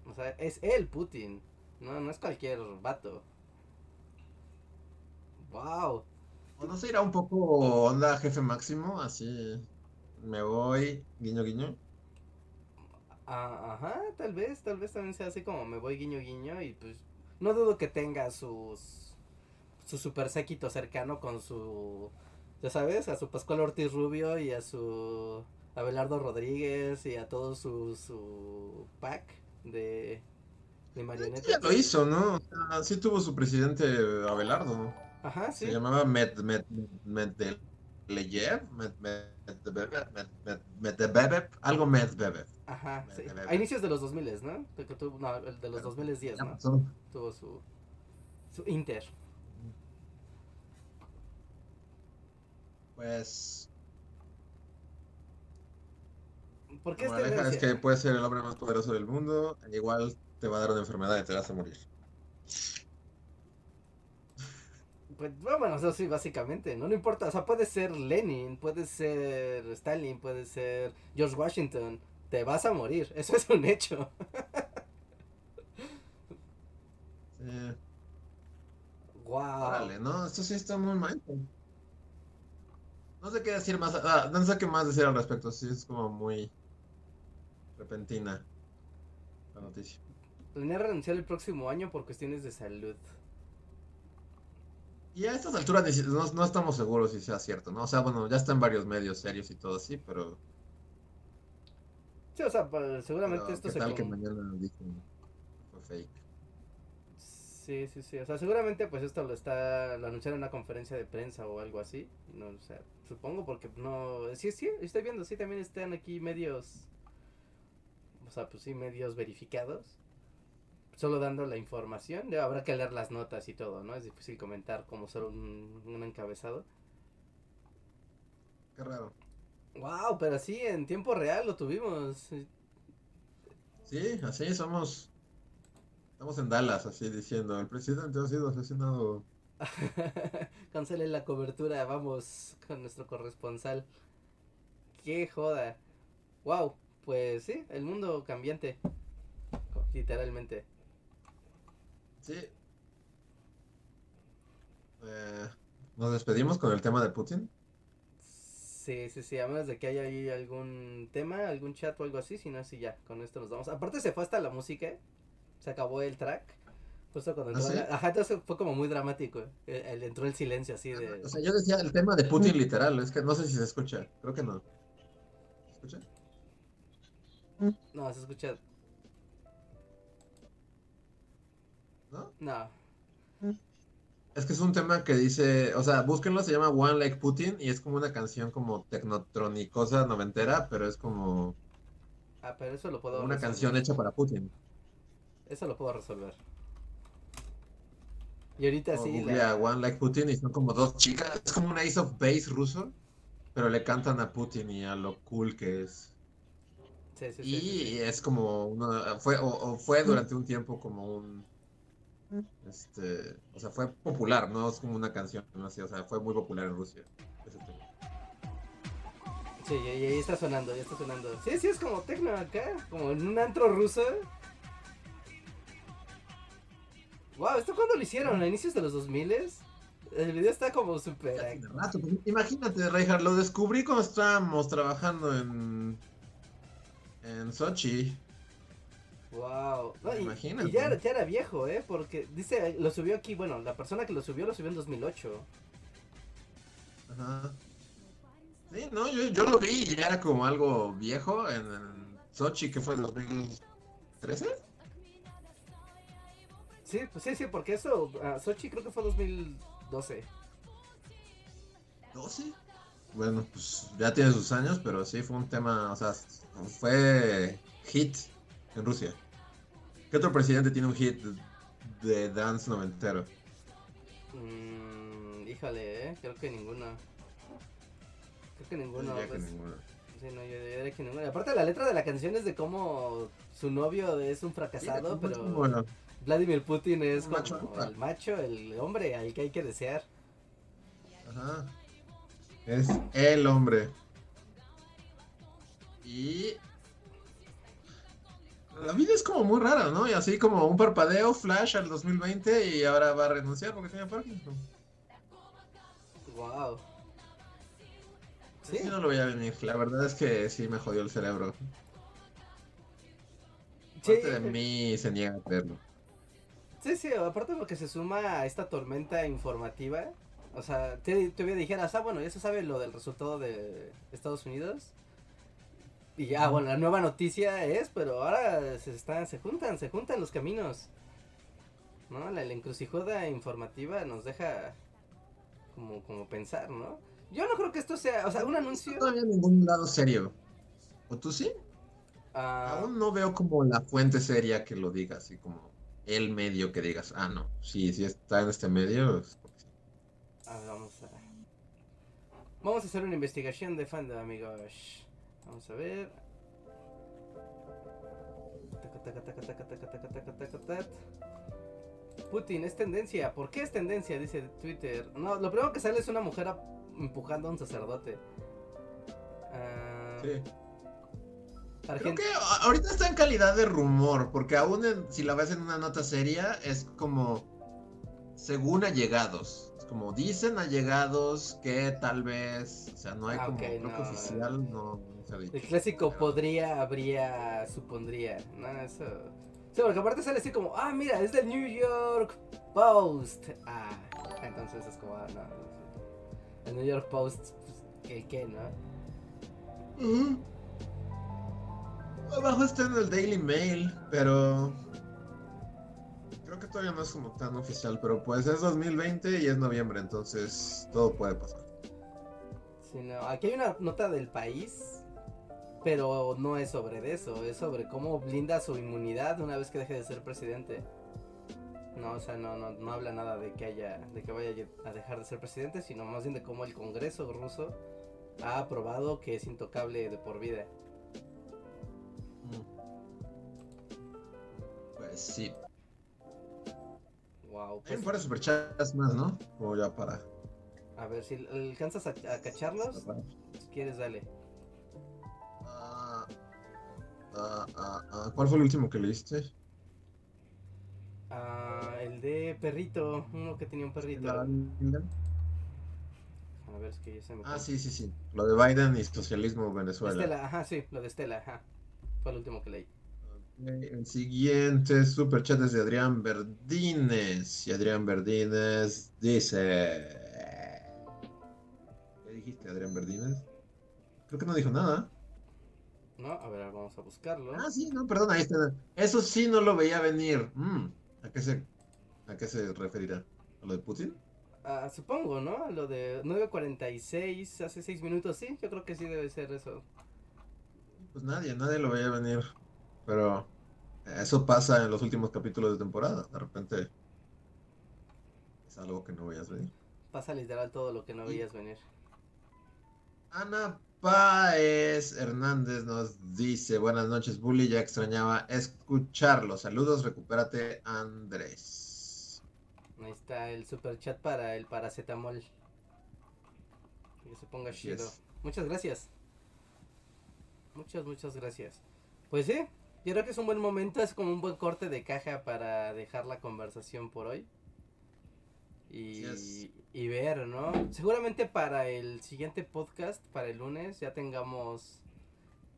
O sea, es él, Putin. No, no es cualquier vato. Wow. ¿O no se irá un poco onda jefe máximo? Así, me voy, guiño, guiño. Ah, ajá, tal vez, tal vez también sea así como me voy guiño guiño y pues no dudo que tenga sus su super séquito cercano con su ya sabes, a su Pascual Ortiz Rubio y a su Abelardo Rodríguez y a todo su su pack de de marionetas. Ya lo hizo, ¿no? O sea, sí tuvo su presidente Abelardo. Ajá, sí. Se llamaba Medvedev, Med, Med, Medvedev, algo Medvedev. Ajá, sí. A inicios de los 2000, ¿no? De que tuvo- no, el de los 2010, Ya ¿no? Tuvo su su Inter. Pues, ¿Por qué es que puede ser el hombre más poderoso del mundo, igual te va a dar una enfermedad y te vas a morir. Pues bueno, eso sí, básicamente, ¿no? No importa, o sea, puede ser Lenin, puede ser Stalin, puede ser George Washington, te vas a morir, eso es un hecho. Sí. Wow. Órale, no, esto sí está muy mal. No sé qué decir más, ah, no sé qué más decir al respecto, sí es como muy repentina la noticia. Planea renunciar el próximo año por cuestiones de salud. Y a estas alturas no, no estamos seguros si sea cierto, ¿no? O sea, bueno, ya está en varios medios serios y todo así, pero, Sí, o sea, pues, seguramente pero esto ¿qué se... tal que mañana dicen fue fake? Sí, sí, sí, o sea, seguramente pues esto lo está, lo anunciaron en una conferencia de prensa o algo así, no, o sea, supongo porque no, sí, sí, estoy viendo, sí, también están aquí medios, o sea, pues sí, medios verificados, solo dando la información, ya habrá que leer las notas y todo, ¿no? Es difícil comentar como solo un, un encabezado. Qué raro. Wow, pero sí, en tiempo real lo tuvimos. Sí, así somos. Estamos en Dallas, así diciendo, el presidente ha sido asesinado. Cancelen la cobertura, vamos con nuestro corresponsal. Qué joda. Wow, pues sí, el mundo cambiante. Literalmente. Sí. Eh, Nos despedimos con el tema de Putin. Sí, sí, sí, a menos de que haya ahí algún tema, algún chat o algo así, si no, sí, ya, con esto nos vamos. Aparte se fue hasta la música, se acabó el track, eso cuando ¿Ah, entró sí? la- Ajá, entonces fue como muy dramático. eh, el- entró el silencio así de. O sea, yo decía el tema de Putin literal, es que no sé si se escucha, creo que no. ¿Se escucha? No, se escucha. ¿No? No. Es que es un tema que dice, o sea, búsquenlo, se llama One Like Putin y es como una canción como tecnotronicosa noventera, pero es como Ah, pero eso lo puedo una resolver. canción hecha para Putin. Eso lo puedo resolver. Y ahorita sí. La... One Like Putin y son como dos chicas, es como un Ace of Base ruso, pero le cantan a Putin y a lo cool que es. Sí, sí, sí, sí, sí. Y es como uno, fue, o, o fue durante un tiempo como un, este, o sea, fue popular, no es como una canción, no sé, o sea, fue muy popular en Rusia. ese tema. Sí, y, y ahí está sonando, ya está sonando. Sí, sí, es como tecno acá, como en un antro ruso. Wow, ¿esto cuándo lo hicieron? ¿A inicios de los 2000 El video está como súper... Ya pues, Imagínate, Reinhardt, lo descubrí cuando estábamos trabajando en, en Sochi. Wow. No, Imagínate. y ya, ya era viejo, ¿eh? Porque dice, lo subió aquí, bueno, la persona que lo subió lo subió en 2008. Ajá. Sí, no, yo, yo lo vi y ya era como algo viejo en, en Sochi, que fue en 2013. Sí, pues sí, sí, porque eso, ah, Sochi creo que fue 2012. ¿12? Bueno, pues ya tiene sus años, pero sí fue un tema, o sea, fue hit en Rusia. ¿Qué otro presidente tiene un hit de, dance noventero? Mm, híjole, ¿eh? Creo que ninguno. Creo que Yo ninguno. diría que pues, ninguno. Sí, no, yo diría que ninguno. Aparte, la letra de la canción es de cómo su novio es un fracasado, Sí, pero bueno, Vladimir Putin es Un como macho alfa. el macho, el hombre al que hay que desear. Ajá. Es el hombre. Y. La vida es como muy rara, ¿no? Y así como un parpadeo, flash al 2020 y ahora va a renunciar porque tiene Parkinson. Wow. Sí, no lo voy a venir. La verdad es que sí me jodió el cerebro. sí, Parte de mí se niega a verlo. sí, sí, aparte porque se suma a esta tormenta informativa. O sea, te, te dijeras, ah, bueno, ya se sabe lo del resultado de Estados Unidos. Y ya, Ujú. bueno, la nueva noticia es, pero ahora se están, se juntan, se juntan los caminos. ¿No? La, la encrucijada informativa nos deja como, como pensar, ¿no? Yo no creo que esto sea, o sea, un anuncio. No había ningún lado serio. ¿O tú sí? ah, Aún no veo como la fuente seria que lo diga, así como el medio que digas, ah, no, sí, sí está en este medio. es a ver, vamos a. Vamos a hacer una investigación de fandom, amigos. Vamos a ver. Putin es tendencia. ¿Por qué es tendencia? Dice Twitter. No, lo primero que sale es una mujer empujando a un sacerdote. Ah, sí. Creo que ahorita está en calidad de rumor, porque aún en, si la ves en una nota seria, es como según allegados. Es como dicen allegados que tal vez, o sea, no hay ah, como okay, no, oficial, no el clásico podría, habría, supondría. No, eso. Sí, porque aparte sale así como, ah, mira, es del New York Post. Ah, entonces es como, ah, no. El New York Post, pues, ¿qué, qué, no? Abajo está en el Daily Mail, pero creo que todavía no es como tan oficial, pero pues es 2020 y es noviembre, entonces todo puede pasar. Sí, no. Aquí hay una nota del país, pero no es sobre eso, es sobre cómo blinda su inmunidad una vez que deje de ser presidente. No, o sea, no, no, no habla nada de que haya, de que vaya a dejar de ser presidente, sino más bien de cómo el Congreso ruso ha aprobado que es intocable de por vida. Pues sí. Wow. Hay un par de superchats más, ¿no? Como ya para. a ver si alcanzas a, a cacharlos, si quieres dale. Ah, ah, ah, ¿Cuál fue el último que leíste? Ah, el de perrito, uno que tenía un perrito. La- A ver, es que ya se me Ah, sí, sí, sí. Lo de Biden y socialismo Venezuela. Estela, ajá, sí, lo de Estela, ajá. Fue el último que leí. El siguiente super chat es de Adrián Verdines. Y Adrián Verdines dice. ¿Qué dijiste, Adrián Verdines? Creo que no dijo nada. No, a ver, vamos a buscarlo. Ah, sí, no, perdón, ahí está. Eso sí no lo veía venir. Mm, ¿a, qué se, ¿A qué se referirá? ¿A lo de Putin? Ah, supongo, ¿no? Lo de 9.46 hace 6 minutos, sí, yo creo que sí debe ser eso. Pues nadie, nadie lo veía venir. Pero eso pasa en los últimos capítulos de temporada. De repente es algo que no veías venir. Pasa literal todo lo que no veías venir. Ana Páez Hernández nos dice, buenas noches, Bully, ya extrañaba escucharlo. Saludos, recupérate, Andrés. Ahí está el super chat para el paracetamol. Que se ponga chido. Muchas gracias. Muchas, muchas gracias. Pues sí, yo creo que es un buen momento, es como un buen corte de caja para dejar la conversación por hoy. Y, y ver, ¿no? Seguramente para el siguiente podcast, para el lunes, ya tengamos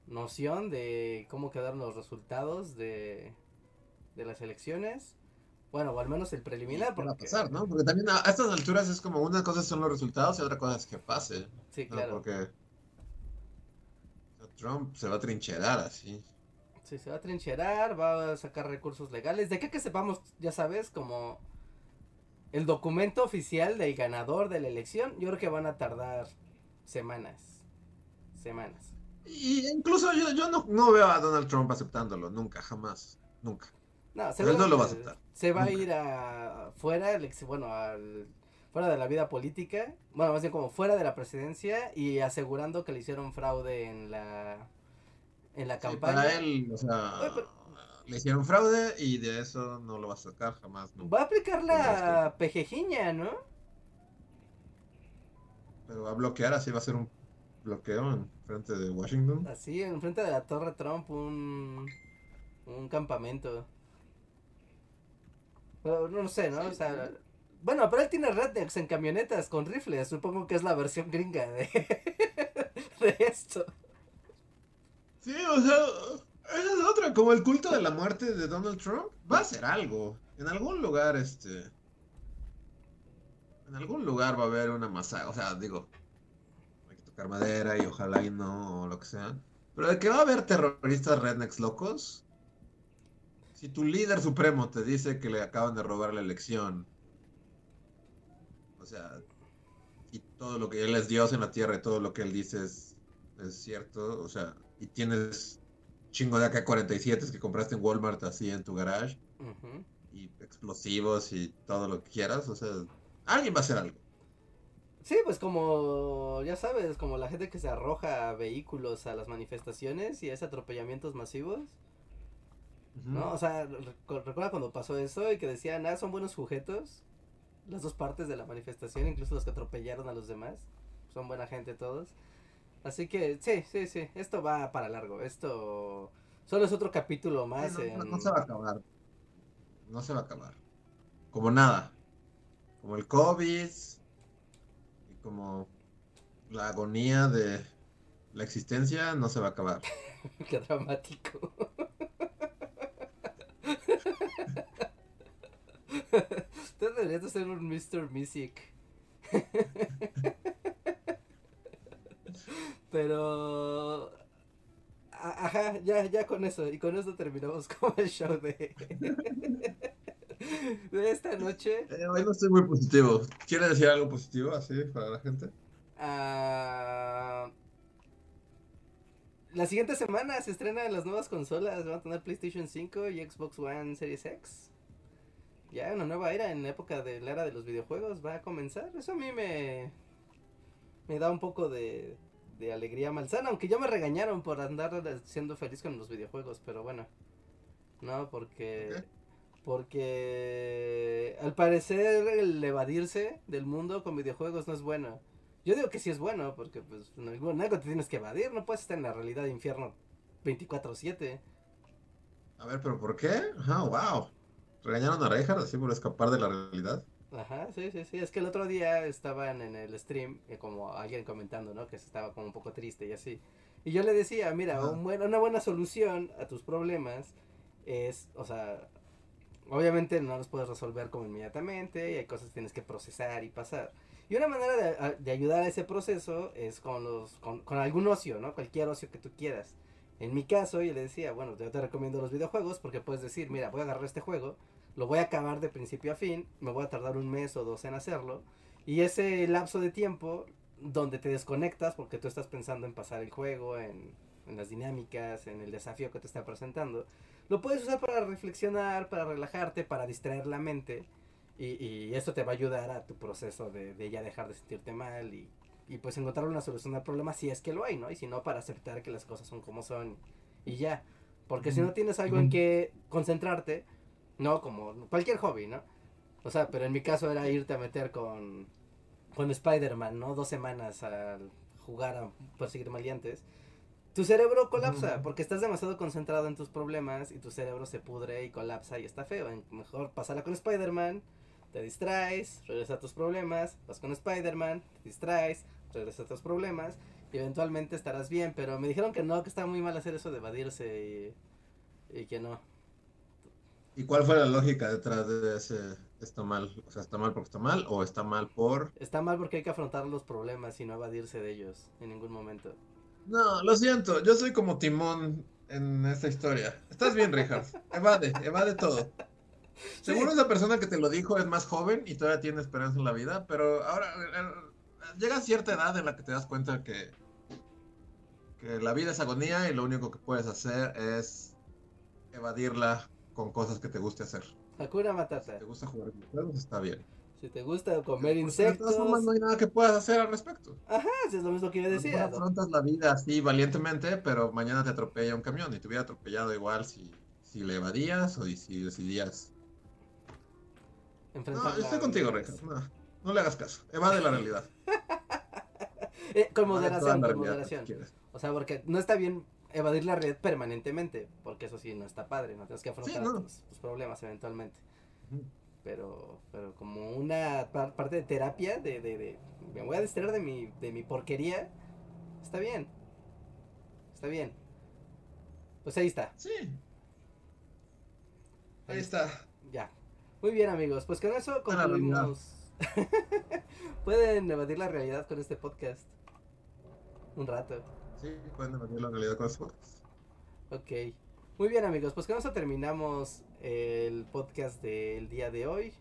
noción de cómo quedaron los resultados de, de las elecciones. Bueno, o al menos el preliminar. Porque... Va a pasar, ¿no? Porque también a estas alturas es como una cosa son los resultados y otra cosa es que pase. Sí, claro. Porque Trump se va a trincherar así. Sí, se va a trincherar, va a sacar recursos legales. De qué que sepamos, ya sabes, como el documento oficial del ganador de la elección, yo creo que van a tardar semanas. Semanas. Y incluso yo, yo no, no veo a Donald Trump aceptándolo, nunca, jamás, nunca. No, él no lo va a aceptar. Se va a ir a fuera, bueno, al, fuera de la vida política, bueno, más bien como fuera de la presidencia y asegurando que le hicieron fraude en la en la campaña. Para él, o sea, le hicieron fraude y de eso no lo va a sacar jamás. Va a aplicar la pejejiña, ¿no? Pero va a bloquear, así va a ser un bloqueo en frente de Washington. Así, en frente de la Torre Trump, un, un campamento. Pero no sé, ¿no? O sea, bueno, pero él tiene rednecks en camionetas con rifles. Supongo que es la versión gringa de, de esto. Sí, o sea, esa es otra. Como el culto de la muerte de Donald Trump va a ser algo. En algún lugar, este. En algún lugar va a haber una masa. O sea, digo, hay que tocar madera y ojalá y no, o lo que sea. Pero de que va a haber terroristas rednecks locos. Si tu líder supremo te dice que le acaban de robar la elección o sea, y todo lo que él es Dios en la tierra y todo lo que él dice es, cierto, o sea, y tienes chingo de AK-47 que compraste en Walmart así en tu garage, y explosivos y todo lo que quieras, o sea, alguien va a hacer algo. Sí, pues como, ya sabes, como la gente que se arroja vehículos a las manifestaciones y hace atropellamientos masivos. ¿No? O sea, recuerda cuando pasó eso y que decían, ah, son buenos sujetos las dos partes de la manifestación, incluso los que atropellaron a los demás. Son buena gente todos. Así que sí, sí, sí, esto va para largo. Esto solo es otro capítulo más. No, se va a acabar. No se va a acabar. Como nada. Como el COVID. Y como la agonía de la existencia no se va a acabar. Qué dramático. Usted debería ser un Mr. Music. Pero. Ajá, ya, ya con eso. Y con eso terminamos con el show de. de esta noche. Eh, hoy no estoy muy positivo. ¿Quiere decir algo positivo así para la gente? Ah, la siguiente semana se estrenan las nuevas consolas. Van a tener PlayStation 5 y Xbox One Series X ya una nueva era en la época de la era de los videojuegos va a comenzar. Eso a mí me, me da un poco de, de alegría malsana, aunque ya me regañaron por andar siendo feliz con los videojuegos, pero bueno. No, porque... Porque al parecer el evadirse del mundo con videojuegos no es bueno. Yo digo que sí es bueno, porque pues en algún algo te tienes que evadir, no puedes estar en la realidad de infierno 24/7. A ver, pero ¿por qué? Ah, wow. ¿Regañaron a Reinhardt así por escapar de la realidad? Ajá, sí, sí, sí. Es que el otro día estaban en el stream, eh, como alguien comentando, ¿no? Que estaba como un poco triste y así. Y yo le decía, mira, una buena solución a tus problemas es, o sea, obviamente no los puedes resolver como inmediatamente y hay cosas que tienes que procesar y pasar. Y una manera de, de ayudar a ese proceso es con, los, con, con, algún ocio, ¿no? Cualquier ocio que tú quieras. En mi caso, yo le decía, bueno, yo te recomiendo los videojuegos porque puedes decir, mira, voy a agarrar este juego, lo voy a acabar de principio a fin, me voy a tardar un mes o dos en hacerlo. Y ese lapso de tiempo donde te desconectas porque tú estás pensando en pasar el juego, en, en las dinámicas, en el desafío que te está presentando, lo puedes usar para reflexionar, para relajarte, para distraer la mente y, y esto te va a ayudar a tu proceso de, de ya dejar de sentirte mal y, y, pues encontrar una solución al problema si es que lo hay, ¿no? Y si no, para aceptar que las cosas son como son y ya. Porque si no tienes algo en que concentrarte, no como cualquier hobby, ¿no? O sea, pero en mi caso era irte a meter con, con Spider-Man, ¿no? Dos semanas al jugar a perseguir maleantes. Tu cerebro colapsa porque estás demasiado concentrado en tus problemas y tu cerebro se pudre y colapsa y está feo. Mejor pasarla con Spider-Man, te distraes, regresas a tus problemas, vas con Spider-Man, te distraes, regresas a tus problemas y eventualmente estarás bien. Pero me dijeron que no, que está muy mal hacer eso de evadirse y, y que no. ¿Y cuál fue la lógica detrás de ese está mal? O sea, ¿está mal porque está mal o está mal por...? Está mal porque hay que afrontar los problemas y no evadirse de ellos en ningún momento. No, lo siento, yo soy como Timón en esta historia. Estás bien, Richard. Evade, evade todo. Sí. Seguro esa persona que te lo dijo es más joven y todavía tiene esperanza en la vida, pero ahora llega a cierta edad en la que te das cuenta que, que la vida es agonía y lo único que puedes hacer es evadirla con cosas que te guste hacer. Hakuna Matata. Si te gusta jugar videojuegos, está bien. Si te gusta comer insectos. De todas formas, no hay nada que puedas hacer al respecto. Ajá, es lo mismo que yo decía. No afrontas la vida así valientemente, pero mañana te atropella un camión y te hubiera atropellado igual si, si le evadías o si decidías. Enfrentar no, estoy contigo, Rejas. No, no le hagas caso. Evade la realidad. eh, con moderación, con moderación. O sea, porque no está bien evadir la realidad permanentemente, porque eso sí no está padre, no tienes que afrontar sí, no. tus, tus, problemas eventualmente. Uh -huh. Pero, pero como una par parte de terapia, de, de, de, me voy a distraer de mi, de mi porquería, está bien. Está bien. Pues ahí está. Sí. Ahí está. Ya. Muy bien amigos, pues con eso concluimos. Pueden evadir la realidad con este podcast. Un rato. Sí, pueden evadir la realidad con este podcast. Ok. Muy bien amigos, pues con eso terminamos el podcast del día de hoy.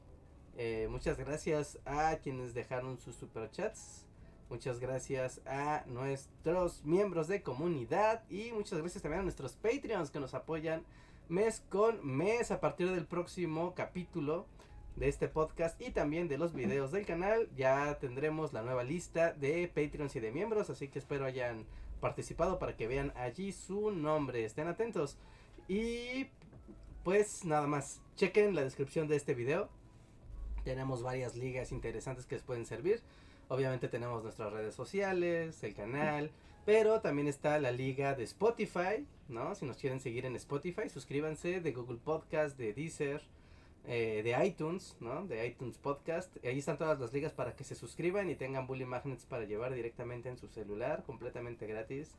Eh, muchas gracias a quienes dejaron sus superchats. Muchas gracias a nuestros miembros de comunidad. Y muchas gracias también a nuestros Patreons que nos apoyan mes con mes a partir del próximo capítulo de este podcast y también de los videos del canal. Ya tendremos la nueva lista de Patreons y de miembros. Así que espero hayan participado para que vean allí su nombre. Estén atentos. Y pues nada más, chequen la descripción de este video. Tenemos varias ligas interesantes que les pueden servir. Obviamente tenemos nuestras redes sociales, el canal, pero también está la liga de Spotify, ¿no? Si nos quieren seguir en Spotify, suscríbanse de Google Podcast, de Deezer, eh, de iTunes, ¿no? De iTunes Podcast. Ahí están todas las ligas para que se suscriban y tengan Bully Magnets para llevar directamente en su celular, completamente gratis.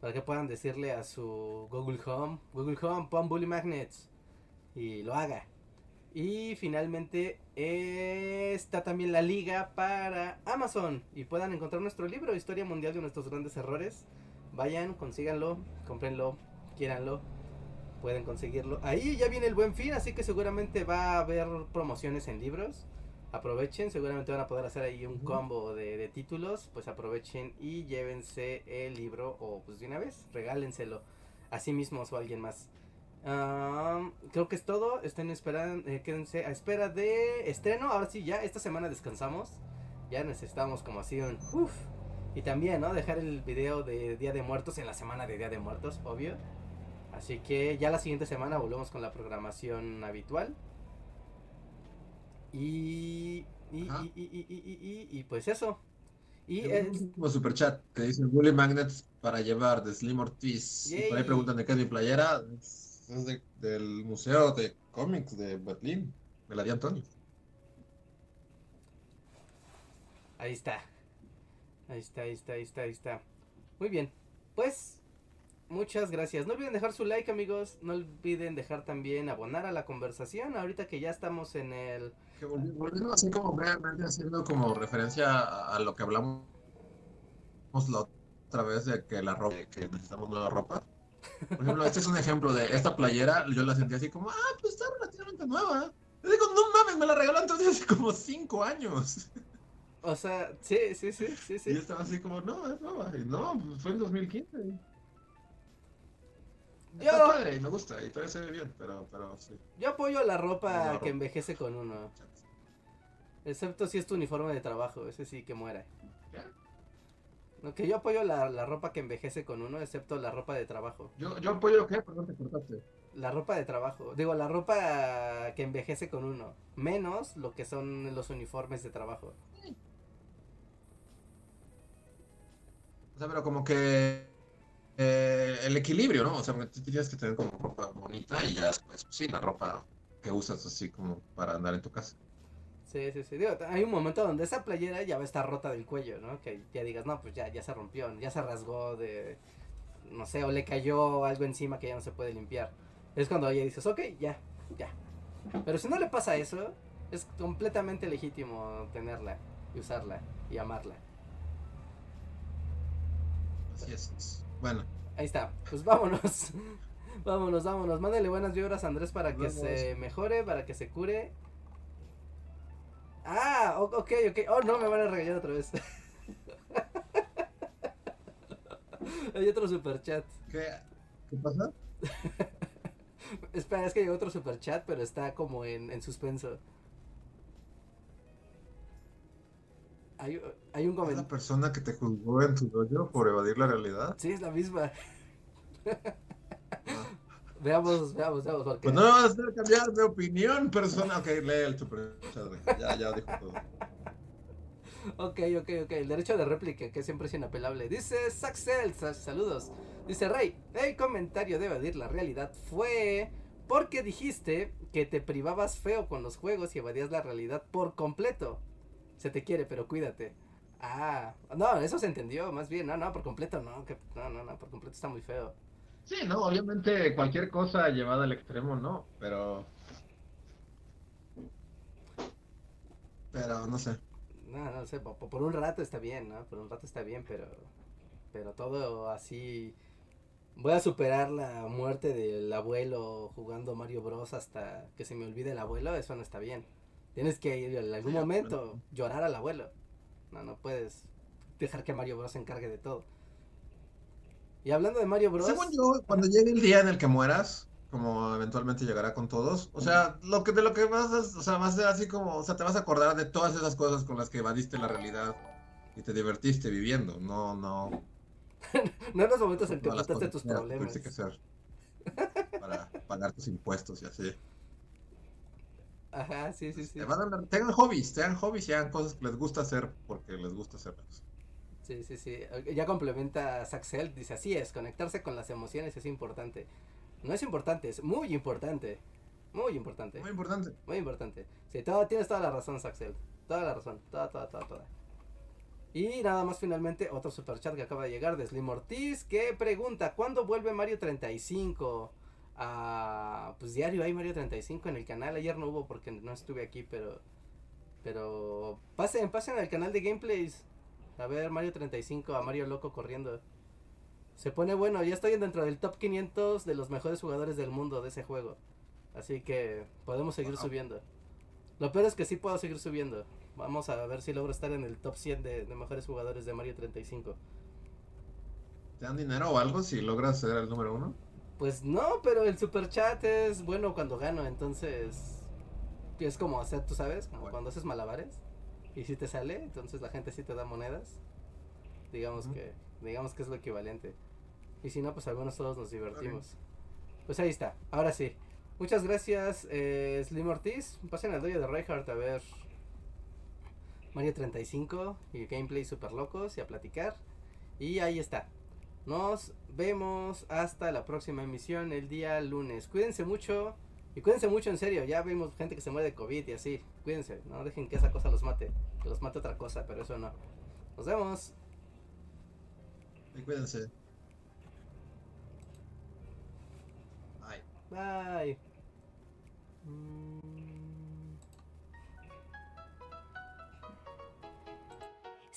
Para que puedan decirle a su Google Home, Google Home, pon Bully Magnets. Y lo haga. Y finalmente está también la liga para Amazon. Y puedan encontrar nuestro libro, Historia Mundial de nuestros grandes errores. Vayan, consíganlo, cómprenlo, quieranlo. Pueden conseguirlo. Ahí ya viene el buen fin, así que seguramente va a haber promociones en libros. Aprovechen, seguramente van a poder hacer ahí un combo de, de títulos. Pues aprovechen y llévense el libro o pues de una vez, regálenselo a sí mismos o a alguien más. Um, creo que es todo. Estén esperando, eh, quédense a espera de estreno. Ahora sí, ya esta semana descansamos. Ya necesitamos como así un uf. Y también, ¿no? Dejar el video de Día de Muertos en la semana de Día de Muertos, obvio. Así que ya la siguiente semana volvemos con la programación habitual. Y. Y, y, y, y, y, pues eso. Y el último super chat que dice Bully Magnets para llevar de Slim Ortiz. Y por ahí preguntan de qué es mi playera. Es de, del Museo de Cómics de Berlín, me la di Antonio. Ahí está. Ahí está, ahí está, ahí está, ahí está. Muy bien. Pues Muchas gracias. No olviden dejar su like, amigos. No olviden dejar también abonar a la conversación. Ahorita que ya estamos en el. Volviendo así como brevemente haciendo como referencia a, lo que hablamos la otra vez de que la ropa, que necesitamos nueva ropa. Por ejemplo, este es un ejemplo de esta playera, yo la sentí así como, ah, pues está relativamente nueva. Yo digo, no mames, me la regaló entonces hace como cinco años. O sea, sí, sí, sí, sí, Y sí. yo estaba así como, no, es nueva. Y no, pues fue en 2015. Está Yo, padre y me gusta y todavía se ve bien, pero, pero sí. yo apoyo la ropa La ropa. que envejece con uno. Excepto si es tu uniforme de trabajo. Ese sí que muera. ¿Qué? No, que yo apoyo la, la ropa que envejece con uno, excepto la ropa de trabajo. Yo, yo apoyo, ¿qué? Perdón, te cortaste. La ropa de trabajo. Digo, la ropa que envejece con uno. Menos lo que son los uniformes de trabajo. O sea, pero como que eh, el equilibrio, ¿no? O sea, tú tienes que tener como ropa bonita y ya después, pues, sí, la ropa que usas así como para andar en tu casa. Sí, sí, sí. Digo, hay un momento donde esa playera ya va a estar rota del cuello, ¿no? Que ya digas, no, pues ya, ya se rompió, ya se rasgó de. No sé, o le cayó algo encima que ya no se puede limpiar. Es cuando ya dices, ok, ya, ya. Pero si no le pasa eso, es completamente legítimo tenerla y usarla y amarla. Así es. Bueno, Ahí está, pues vámonos. vámonos, vámonos. Mándale buenas vibras a Andrés para que se mejore, para que se cure. Ah, ok, ok. Oh, no, me van a regañar otra vez. Hay otro super chat. ¿qué, ¿qué pasa? Espera, es que hay otro super chat, pero está como en, en suspenso. Hay, hay un ¿Es la comentario. persona que te juzgó en tu dojo por evadir la realidad? Sí, es la misma. Ah. Veamos, veamos, veamos. Porque... Pues no me vas a hacer cambiar de opinión, persona. Ok, lee el super. Ya, ya dijo todo. Ok, ok, ok. El derecho de réplica, que siempre es inapelable. Dice Saxel, sa- saludos. Dice Rey, el comentario de evadir la realidad fue porque dijiste que te privabas feo con los juegos y evadías la realidad por completo. Se te quiere, pero cuídate. Ah, no, eso se entendió, más bien. No, no, por completo no. Que, no, no, no, por completo está muy feo. Sí, no, obviamente cualquier cosa llevada al extremo, no, pero. Pero no sé. No, no sé, po- po- por, un rato está bien, ¿no? Por un rato está bien, pero. Pero todo así. Voy a superar la muerte del abuelo jugando Mario Bros. hasta que se me olvide el abuelo, eso no está bien. Tienes que ir en algún Sí, momento llorar al abuelo. No, no puedes dejar que Mario Bros. se encargue de todo. Y hablando de Mario Bros. Según yo, cuando llegue el día en el que mueras, como eventualmente llegará con todos, o sea, lo que de lo que vas a, o sea, va a ser así como, o sea, te vas a acordar de todas esas cosas con las que evadiste la realidad y te divertiste viviendo, no, no. no en los momentos en que cosas tus problemas. tuviste que hacer para pagar tus impuestos y así. Ajá, sí, sí, sí. Te van a dar- tengan hobbies, tengan hobbies y hagan cosas que les gusta hacer porque les gusta hacerlas. Sí, sí, sí. Ya complementa Saxel, dice así es, conectarse con las emociones es importante. No es importante, es muy importante. Muy importante. Muy importante. Muy importante. Sí, todo, tienes toda la razón, Saxel. Toda la razón. Toda, toda, toda, toda. Y nada más finalmente otro superchat que acaba de llegar de Slim Ortiz que pregunta, ¿cuándo vuelve Mario 35? Ah, pues diario hay Mario 35 en el canal. Ayer no hubo porque no estuve aquí, pero... Pero pasen, pasen al canal de gameplays. A ver Mario 35, a Mario Loco corriendo. Se pone bueno, ya estoy dentro del top 500 de los mejores jugadores del mundo de ese juego. Así que podemos seguir Wow. subiendo. Lo peor es que sí puedo seguir subiendo. Vamos a ver si logro estar en el top 100 de, de mejores jugadores de Mario 35. ¿Te dan dinero o algo si logras ser el número uno? Pues no, pero el super chat es bueno cuando gano, entonces es como hacer, tú sabes, como Bueno. cuando haces malabares y si te sale, entonces la gente sí te da monedas. Digamos que digamos que es lo equivalente. Y si no, pues al menos todos nos divertimos. Pues ahí está. Ahora sí. Muchas gracias, eh, Slim Ortiz. Pasen al dojo de Reinhardt a ver Mario 35 y gameplay super locos y a platicar. Y ahí está. Nos vemos hasta la próxima emisión el día lunes. Cuídense mucho. Y cuídense mucho, en serio. Ya vemos gente que se muere de COVID y así. Cuídense. No dejen que esa cosa los mate. Que los mate otra cosa, pero eso no. Nos vemos. Y cuídense. Bye. Bye. Mm.